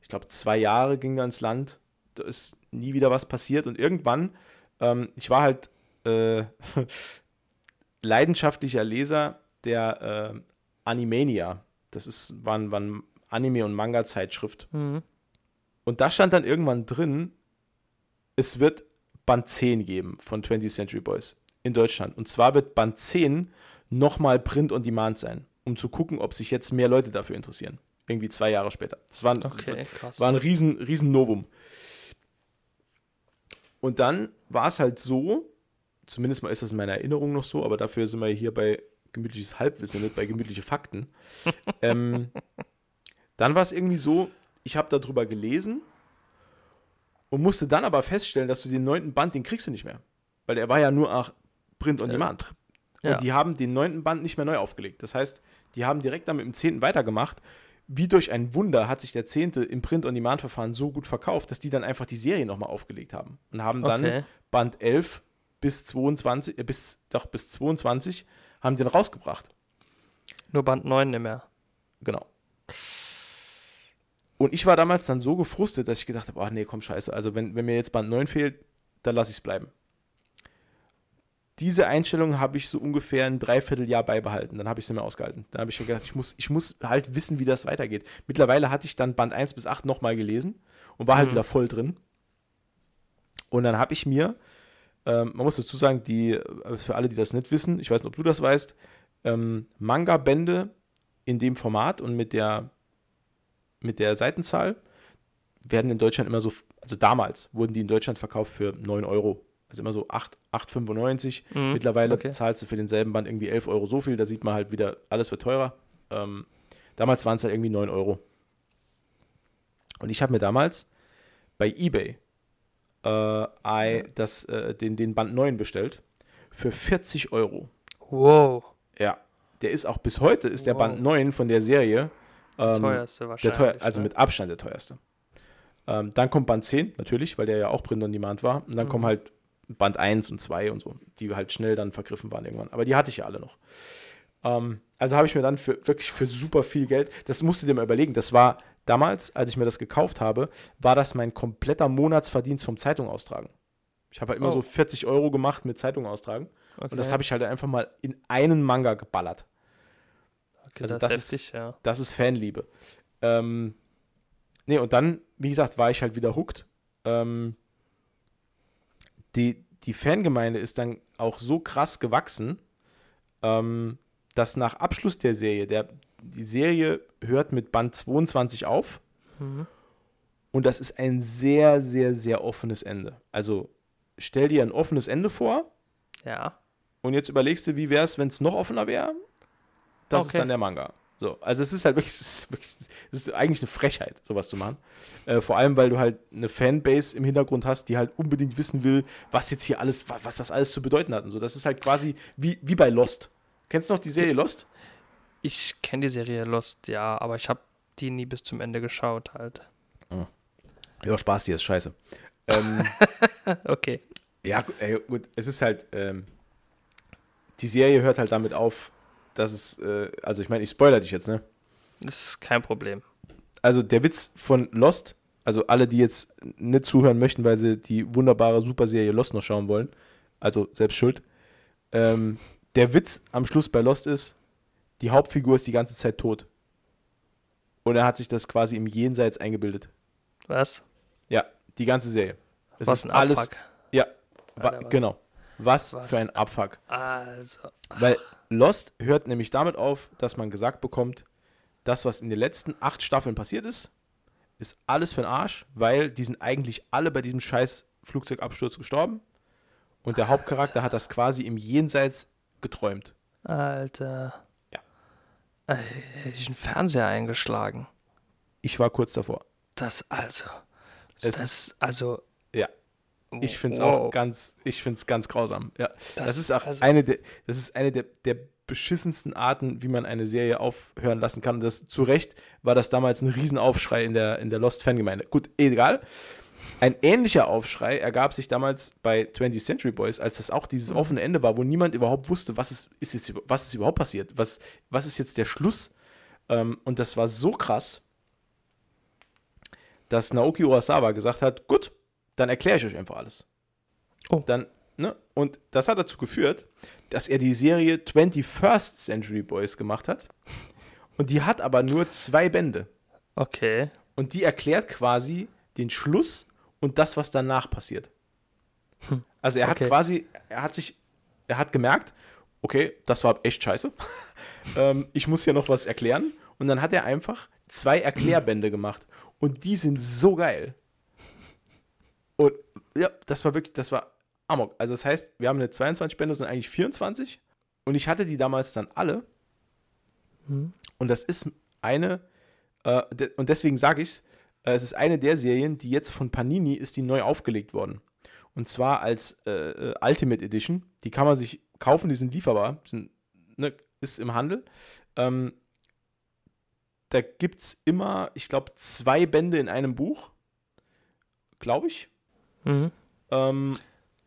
ich glaube, zwei Jahre ging da ins Land. Da ist nie wieder was passiert und irgendwann, ähm, ich war halt äh, leidenschaftlicher Leser der äh, Animania. Das ist, war, war ein Anime- und Manga-Zeitschrift. Mhm. Und da stand dann irgendwann drin, es wird Band 10 geben von 20th Century Boys in Deutschland. Und zwar wird Band 10 nochmal Print on Demand sein, um zu gucken, ob sich jetzt mehr Leute dafür interessieren. Irgendwie zwei Jahre später. Das war ein, okay, war ein riesen, riesen Novum. Und dann war es halt so, zumindest mal ist das in meiner Erinnerung noch so, aber dafür sind wir hier bei gemütliches Halbwissen, nicht bei gemütliche Fakten. ähm, dann war es irgendwie so, ich habe darüber gelesen und musste dann aber feststellen, dass du den neunten Band, den kriegst du nicht mehr. Weil der war ja nur ach, Print on Demand. Äh, ja. Und die haben den neunten Band nicht mehr neu aufgelegt. Das heißt, die haben direkt dann mit dem zehnten weitergemacht. Wie durch ein Wunder hat sich der zehnte im Print-on-Demand-Verfahren so gut verkauft, dass die dann einfach die Serie nochmal aufgelegt haben. Und haben dann okay. Band 11 bis 22, äh, bis, doch, bis 22 haben den rausgebracht. Nur Band 9 nicht mehr. Genau. Und ich war damals dann so gefrustet, dass ich gedacht habe, ach nee, komm, scheiße. Also wenn, wenn mir jetzt Band 9 fehlt, dann lasse ich es bleiben. Diese Einstellung habe ich so ungefähr ein Dreivierteljahr beibehalten. Dann habe ich sie mir ausgehalten. Dann habe ich gedacht, ich muss, ich muss halt wissen, wie das weitergeht. Mittlerweile hatte ich dann Band 1 bis 8 nochmal gelesen und war halt mhm. wieder voll drin. Und dann habe ich mir ähm, man muss dazu sagen, die, äh, für alle, die das nicht wissen, ich weiß nicht, ob du das weißt, ähm, Manga-Bände in dem Format und mit der, mit der Seitenzahl werden in Deutschland immer so, also damals wurden die in Deutschland verkauft für 9 Euro. Also immer so 8,95. Mhm, Mittlerweile okay. zahlst du für denselben Band irgendwie 11 Euro so viel. Da sieht man halt wieder, alles wird teurer. Ähm, damals waren es halt irgendwie 9 Euro. Und ich habe mir damals bei eBay äh, I, das, äh, den, den Band 9 bestellt für 40 Euro. Wow. Ja, der ist auch bis heute, ist der wow. Band 9 von der Serie. Ähm, der teuerste wahrscheinlich. Der teuer, also ne? mit Abstand der teuerste. Ähm, dann kommt Band 10, natürlich, weil der ja auch Print on Demand war. Und dann mhm. kommen halt Band 1 und 2 und so, die halt schnell dann vergriffen waren irgendwann. Aber die hatte ich ja alle noch. Ähm, also habe ich mir dann für wirklich für super viel Geld, das musst du dir mal überlegen, das war damals, als ich mir das gekauft habe, war das mein kompletter Monatsverdienst vom Zeitung austragen. Ich habe halt immer oh. so 40 Euro gemacht mit Zeitung austragen. Okay. Und das habe ich halt einfach mal in einen Manga geballert. Okay, also das, das ist, heftig, ja. das ist Fanliebe. Ähm, nee, und dann, wie gesagt, war ich halt wieder hooked. Ähm, die, die Fangemeinde ist dann auch so krass gewachsen, ähm, dass nach Abschluss der Serie, der, die Serie hört mit Band 22 auf. Mhm. Und das ist ein sehr, sehr, sehr offenes Ende. Also stell dir ein offenes Ende vor. Ja. Und jetzt überlegst du, wie wäre es, wenn es noch offener wäre? Das okay. ist dann der Manga. So, also es ist halt wirklich, es ist, wirklich, es ist eigentlich eine Frechheit, sowas zu machen. Äh, vor allem, weil du halt eine Fanbase im Hintergrund hast, die halt unbedingt wissen will, was jetzt hier alles, was, was das alles zu bedeuten hat und so. Das ist halt quasi wie, wie bei Lost. Kennst du noch die Serie Lost? Ich kenne die Serie Lost, ja, aber ich habe die nie bis zum Ende geschaut halt. Oh. Ja, Spaß, die ist scheiße. Ähm, okay. Ja, ey, gut, es ist halt, ähm, die Serie hört halt damit auf, dass es, äh, also ich meine, ich spoiler dich jetzt, ne? Das ist kein Problem. Also der Witz von Lost, also alle, die jetzt nicht zuhören möchten, weil sie die wunderbare Superserie Lost noch schauen wollen, also selbst schuld. Ähm, der Witz am Schluss bei Lost ist, die Hauptfigur ist die ganze Zeit tot. Und er hat sich das quasi im Jenseits eingebildet. Was? Ja, die ganze Serie. Es was ist ein alles. Abfuck. Ja, wa, genau. Was, was, für ein Abfuck. Also. Ach. Weil Lost hört nämlich damit auf, dass man gesagt bekommt, das, was in den letzten acht Staffeln passiert ist, ist alles für den Arsch, weil die sind eigentlich alle bei diesem scheiß Flugzeugabsturz gestorben. Und der Alter. Hauptcharakter hat das quasi im Jenseits geträumt. Alter. Ja. Äh, hätte ich einen Fernseher eingeschlagen. Ich war kurz davor. Das also. Es, das also. Ja. Ich finde es wow. auch ganz, ich finde es ganz grausam. Ja. Das, das ist auch also, eine der, das ist eine der, der beschissensten Arten, wie man eine Serie aufhören lassen kann. Und das zu Recht war das damals ein Riesenaufschrei in der, in der Lost-Fangemeinde. Gut, egal. Ein ähnlicher Aufschrei ergab sich damals bei 20th Century Boys, als das auch dieses mhm. offene Ende war, wo niemand überhaupt wusste, was ist, ist jetzt, was ist überhaupt passiert, was, was ist jetzt der Schluss. Ähm, und das war so krass, dass Naoki Urasawa gesagt hat, gut, dann erkläre ich euch einfach alles. Oh. Dann, ne? Und das hat dazu geführt, dass er die Serie 21st Century Boys gemacht hat. Und die hat aber nur zwei Bände. Okay. Und die erklärt quasi den Schluss und das, was danach passiert. Hm. Also er okay. hat quasi, er hat sich, er hat gemerkt, okay, das war echt scheiße. ähm, ich muss hier noch was erklären. Und dann hat er einfach zwei Erklärbände gemacht. Und die sind so geil. Und ja, das war wirklich, das war Amok. Also das heißt, wir haben eine 22 Bände, sind eigentlich 24. Und ich hatte die damals dann alle. Hm. Und das ist eine, äh, de und deswegen sage ich es, es ist eine der Serien, die jetzt von Panini ist die neu aufgelegt worden. Und zwar als äh, äh, Ultimate Edition. Die kann man sich kaufen, die sind lieferbar, sind, ne, ist im Handel. Ähm, da gibt es immer, ich glaube, zwei Bände in einem Buch. Glaube ich. Mhm. Ähm,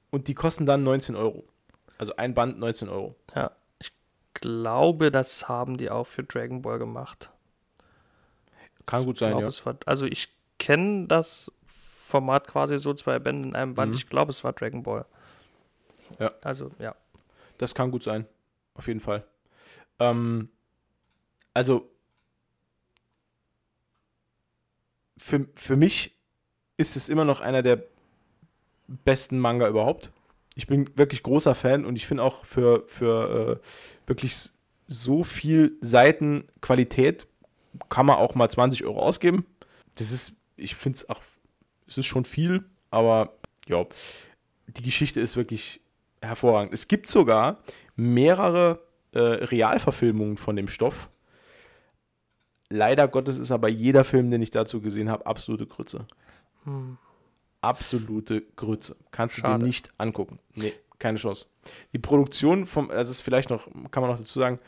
und die kosten dann 19 Euro. Also ein Band 19 Euro. Ja, ich glaube, das haben die auch für Dragon Ball gemacht. Kann gut sein, glaub, ja. War, also ich kenne das Format quasi so zwei Bände in einem Band. Mhm. Ich glaube, es war Dragon Ball. Ja. Also, ja. Das kann gut sein. Auf jeden Fall. Ähm, also, für, für mich ist es immer noch einer der besten Manga überhaupt. Ich bin wirklich großer Fan und ich finde auch für, für äh, wirklich so viel Seitenqualität kann man auch mal 20 Euro ausgeben. Das ist, ich finde es auch, es ist schon viel, aber ja, die Geschichte ist wirklich hervorragend. Es gibt sogar mehrere äh, Realverfilmungen von dem Stoff. Leider Gottes ist aber jeder Film, den ich dazu gesehen habe, absolute Grütze. Hm. Absolute Grütze. Kannst Schade. du dir nicht angucken. Nee, keine Chance. Die Produktion vom, das ist vielleicht noch, kann man noch dazu sagen,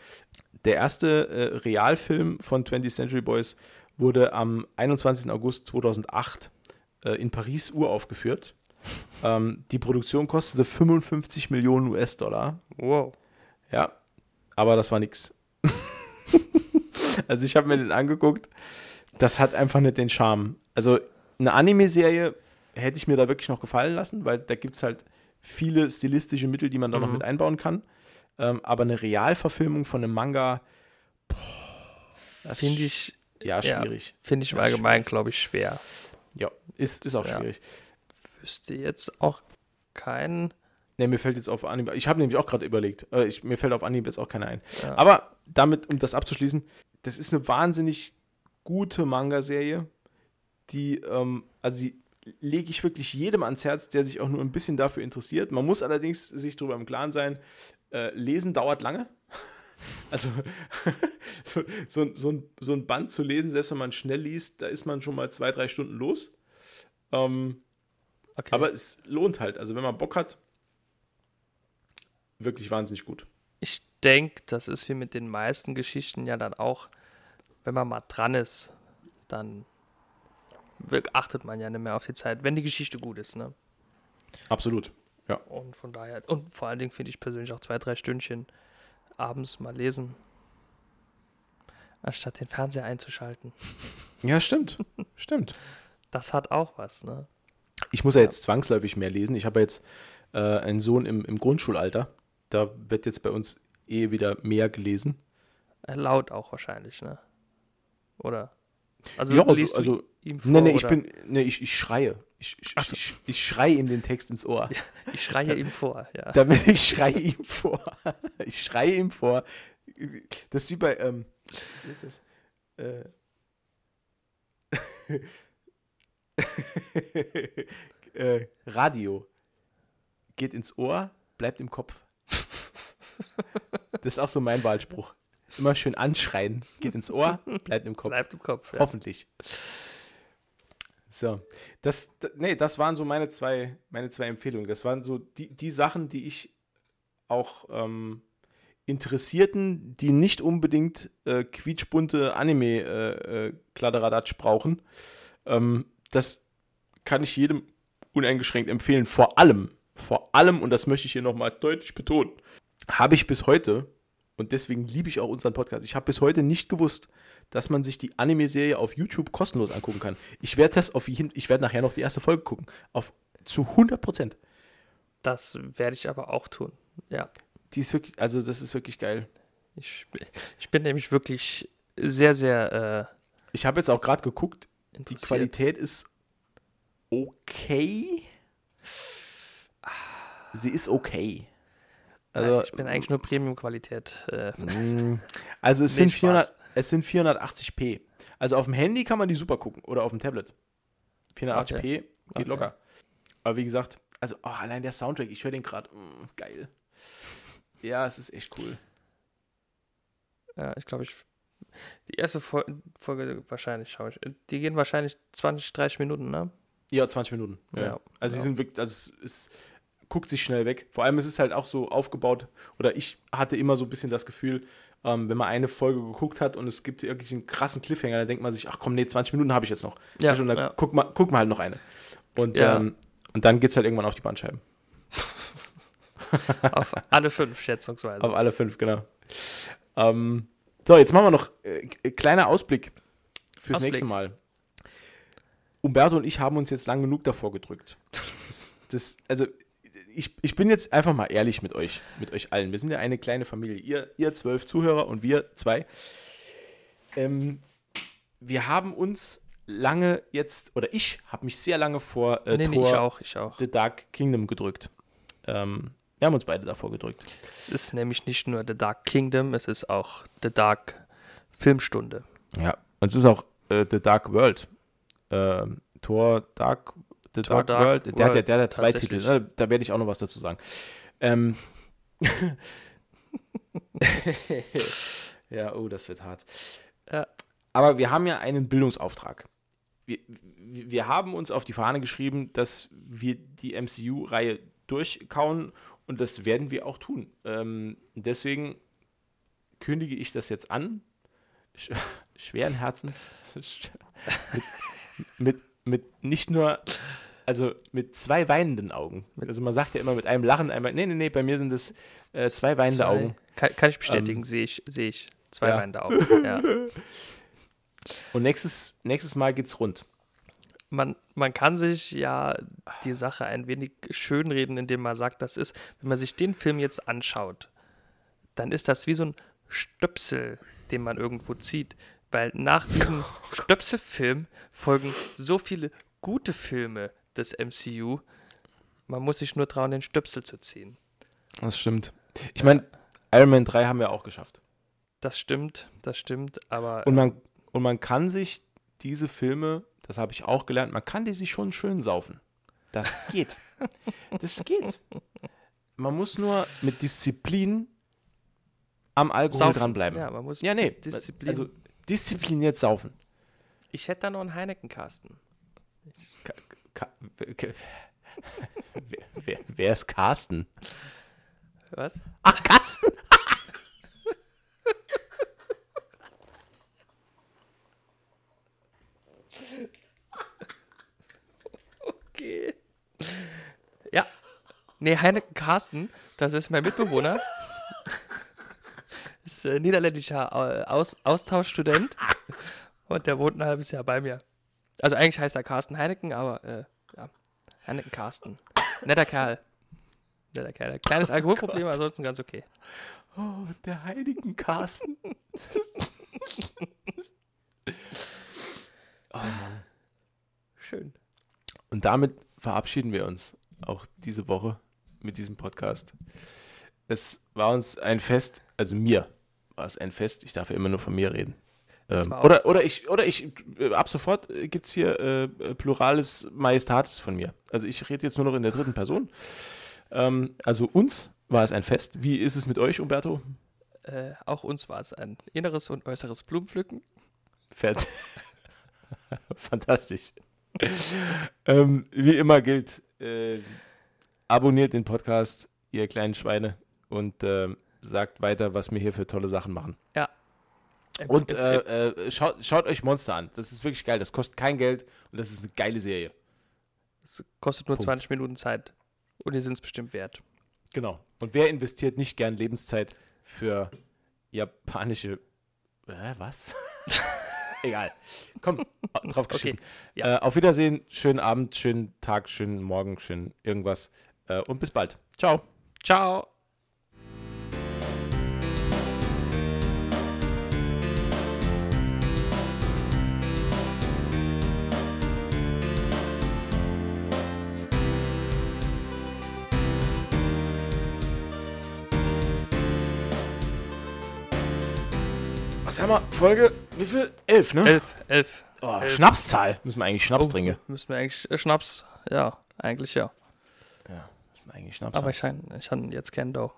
der erste äh, Realfilm von 20th Century Boys wurde am 21. August 2008 äh, in Paris uraufgeführt. Ähm, die Produktion kostete 55 Millionen US-Dollar. Wow. Ja, aber das war nix. also ich habe mir den angeguckt. Das hat einfach nicht den Charme. Also eine Anime-Serie hätte ich mir da wirklich noch gefallen lassen, weil da gibt es halt viele stilistische Mittel, die man da mhm. noch mit einbauen kann. Ähm, aber eine Realverfilmung von einem Manga, finde ich ja schwierig. Ja, finde ich im Allgemeinen, glaube ich, schwer. Ja, ist, ist auch ja. schwierig. Wüsste jetzt auch keinen. Ne, mir fällt jetzt auf Anime. Ich habe nämlich auch gerade überlegt. Äh, ich, mir fällt auf Anime jetzt auch keiner ein. Ja. Aber damit, um das abzuschließen, das ist eine wahnsinnig gute Manga-Serie, die, ähm, also sie lege ich wirklich jedem ans Herz, der sich auch nur ein bisschen dafür interessiert. Man muss allerdings sich darüber im Klaren sein, äh, lesen dauert lange. Also so, so, so, ein, so ein Band zu lesen, selbst wenn man schnell liest, da ist man schon mal zwei, drei Stunden los. Ähm, okay. Aber es lohnt halt. Also wenn man Bock hat, wirklich wahnsinnig gut. Ich denke, das ist wie mit den meisten Geschichten ja dann auch, wenn man mal dran ist, dann achtet man ja nicht mehr auf die Zeit, wenn die Geschichte gut ist, ne? Absolut, ja. Und von daher, und vor allen Dingen finde ich persönlich auch zwei, drei Stündchen abends mal lesen, anstatt den Fernseher einzuschalten. Ja, stimmt, stimmt. Das hat auch was, ne? Ich muss ja, ja jetzt zwangsläufig mehr lesen. Ich habe jetzt äh, einen Sohn im, im Grundschulalter. Da wird jetzt bei uns eh wieder mehr gelesen. Äh, laut auch wahrscheinlich, ne? Oder? Also, ja, also, also ihm vor? Nee, nee, ich bin, nee, ich, ich schreie. Ich, ich, so. ich, ich schreie ihm den Text ins Ohr. Ich schreie ihm vor, ja. Damit ich schreie ihm vor. Ich schreie ihm vor. Das ist wie bei, ähm, wie ist das? Äh, äh, Radio. Geht ins Ohr, bleibt im Kopf. Das ist auch so mein Wahlspruch. Immer schön anschreien. Geht ins Ohr, bleibt im Kopf. Bleibt im Kopf, ja. Hoffentlich. So, das, nee, das waren so meine zwei, meine zwei Empfehlungen. Das waren so die, die Sachen, die ich auch ähm, Interessierten, die nicht unbedingt äh, quietschbunte Anime-Kladderadatsch äh, äh, brauchen. Ähm, das kann ich jedem uneingeschränkt empfehlen. Vor allem, vor allem, und das möchte ich hier nochmal deutlich betonen, habe ich bis heute, und deswegen liebe ich auch unseren Podcast, ich habe bis heute nicht gewusst, dass man sich die Anime-Serie auf YouTube kostenlos angucken kann. Ich werde das auf jeden, ich werde nachher noch die erste Folge gucken. Auf zu 100 Prozent. Das werde ich aber auch tun. Ja. Die ist wirklich, also das ist wirklich geil. Ich, ich bin nämlich wirklich sehr, sehr. Äh, ich habe jetzt auch gerade geguckt. Die Qualität ist okay. Sie ist okay. Also, ich bin eigentlich nur Premium-Qualität. Äh, mm. also es sind, 400, es sind 480p. Also auf dem Handy kann man die super gucken oder auf dem Tablet. 480p okay. geht okay. locker. Aber wie gesagt, also oh, allein der Soundtrack, ich höre den gerade. Mm, geil. Ja, es ist echt cool. Ja, ich glaube, ich. Die erste Folge wahrscheinlich schaue ich. Die gehen wahrscheinlich 20, 30 Minuten, ne? Ja, 20 Minuten. Ja. ja. Also, ja. sie sind wirklich, also es ist guckt sich schnell weg. Vor allem ist es halt auch so aufgebaut, oder ich hatte immer so ein bisschen das Gefühl, ähm, wenn man eine Folge geguckt hat und es gibt wirklich einen krassen Cliffhanger, dann denkt man sich, ach komm, nee, 20 Minuten habe ich jetzt noch. Ja, und dann ja. guck, mal, guck mal halt noch eine. Und, ja. ähm, und dann geht es halt irgendwann auf die Bandscheiben. auf alle fünf, schätzungsweise. Auf alle fünf, genau. Ähm, so, jetzt machen wir noch äh, kleiner Ausblick fürs Ausblick. nächste Mal. Umberto und ich haben uns jetzt lang genug davor gedrückt. Das, das, also ich, ich bin jetzt einfach mal ehrlich mit euch, mit euch allen. Wir sind ja eine kleine Familie. Ihr, ihr zwölf Zuhörer und wir zwei. Ähm, wir haben uns lange jetzt, oder ich habe mich sehr lange vor äh, nee, Tor nee, ich auch, ich auch. The Dark Kingdom gedrückt. Ähm, Wir haben uns beide davor gedrückt. Es ist nämlich nicht nur The Dark Kingdom, es ist auch The Dark Filmstunde. Ja, und es ist auch äh, The Dark World. Ähm, Tor Dark, The Dark, Dark World. Der, hat ja- der hat ja zwei Titel. Ne? Da werde ich auch noch was dazu sagen. Ähm. ja, oh, das wird hart. Ja. Aber wir haben ja einen Bildungsauftrag. Wir, wir wir haben uns auf die Fahne geschrieben, dass wir die MCU-Reihe durchkauen und das werden wir auch tun. Ähm, deswegen kündige ich das jetzt an. Sch schweren Herzens. mit, mit, mit nicht nur, also mit zwei weinenden Augen. Also man sagt ja immer mit einem Lachen, einmal, nee, nee, nee, bei mir sind es äh, zwei weinende Zwei- Augen. Kann, kann ich bestätigen, Ähm, sehe ich, sehe ich. Zwei ja. weinende Augen. Ja. Und nächstes, nächstes Mal geht's rund. Man, man kann sich ja die Sache ein wenig schönreden, indem man sagt, das ist, wenn man sich den Film jetzt anschaut, dann ist das wie so ein Stöpsel, den man irgendwo zieht. Weil nach diesem Stöpselfilm folgen so viele gute Filme des MCU. Man muss sich nur trauen, den Stöpsel zu ziehen. Das stimmt. Ich meine, Iron Man 3 haben wir auch geschafft. Das stimmt, das stimmt, aber Und man, und man kann sich diese Filme, das habe ich auch gelernt, man kann die sich schon schön saufen. Das geht. das geht. Man muss nur mit Disziplin am Alkohol saufen. dranbleiben. Ja, man muss Ja, nee. Disziplin. Also diszipliniert saufen. ich hätte da noch einen Heineken-Kasten. Wer, wer, wer ist Carsten? Was? Ach, Carsten! Okay. Ja. Nee, Heineken Carsten, das ist mein Mitbewohner. ist äh, niederländischer Aus Austauschstudent. Und der wohnt ein halbes Jahr bei mir. Also eigentlich heißt er Carsten Heineken, aber äh, ja. Heineken Carsten. Netter Kerl. Netter Kerl. Kleines Alkoholproblem, ansonsten ganz okay. Oh, der heiligen Carsten. Schön. Und damit verabschieden wir uns auch diese Woche mit diesem Podcast. Es war uns ein Fest, also mir war es ein Fest, ich darf ja immer nur von mir reden. Ähm, oder, oder ich, oder ich, äh, ab sofort gibt es hier äh, äh, Plurales Majestatis von mir. Also ich rede jetzt nur noch in der dritten Person. Ähm, also uns war es ein Fest. Wie ist es mit euch, Umberto? Äh, auch uns war es ein inneres und äußeres Blumenpflücken. Fett. Fantastisch. ähm, wie immer gilt, äh, abonniert den Podcast, ihr kleinen Schweine, und ähm, sagt weiter, was wir hier für tolle Sachen machen. Äh, Und äh, äh, äh, schaut, schaut euch Monster an. Das ist wirklich geil. Das kostet kein Geld und das ist eine geile Serie. es kostet nur Punkt. 20 Minuten Zeit. Und die sind es bestimmt wert. Genau. Und wer investiert nicht gern Lebenszeit für japanische. Äh, was? Egal. Komm, drauf geschissen. ja. Äh, auf Wiedersehen, schönen Abend, schönen Tag, schönen Morgen, schönen irgendwas. Äh, und bis bald. Ciao. Ciao. Was haben wir? Folge, wie viel? Elf, ne? Elf, elf. Oh, elf. Schnapszahl. Müssen wir eigentlich Schnaps Oh, trinken. Müssen wir eigentlich äh, Schnaps? Ja, eigentlich ja. Ja, müssen wir eigentlich Schnaps Aber haben. ich, han- ich habe jetzt keinen Dough.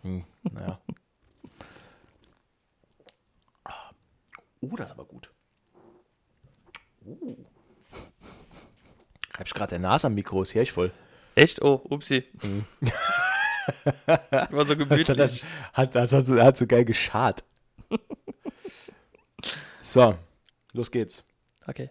Hm, naja. Oh, das ist aber gut. Oh. Hab ich gerade der Nase am Mikro, ist ich voll. Echt? Oh, upsi. War so Das hat, gemütlich. hat, das hat, so, hat so geil geschart. So, los geht's. Okay.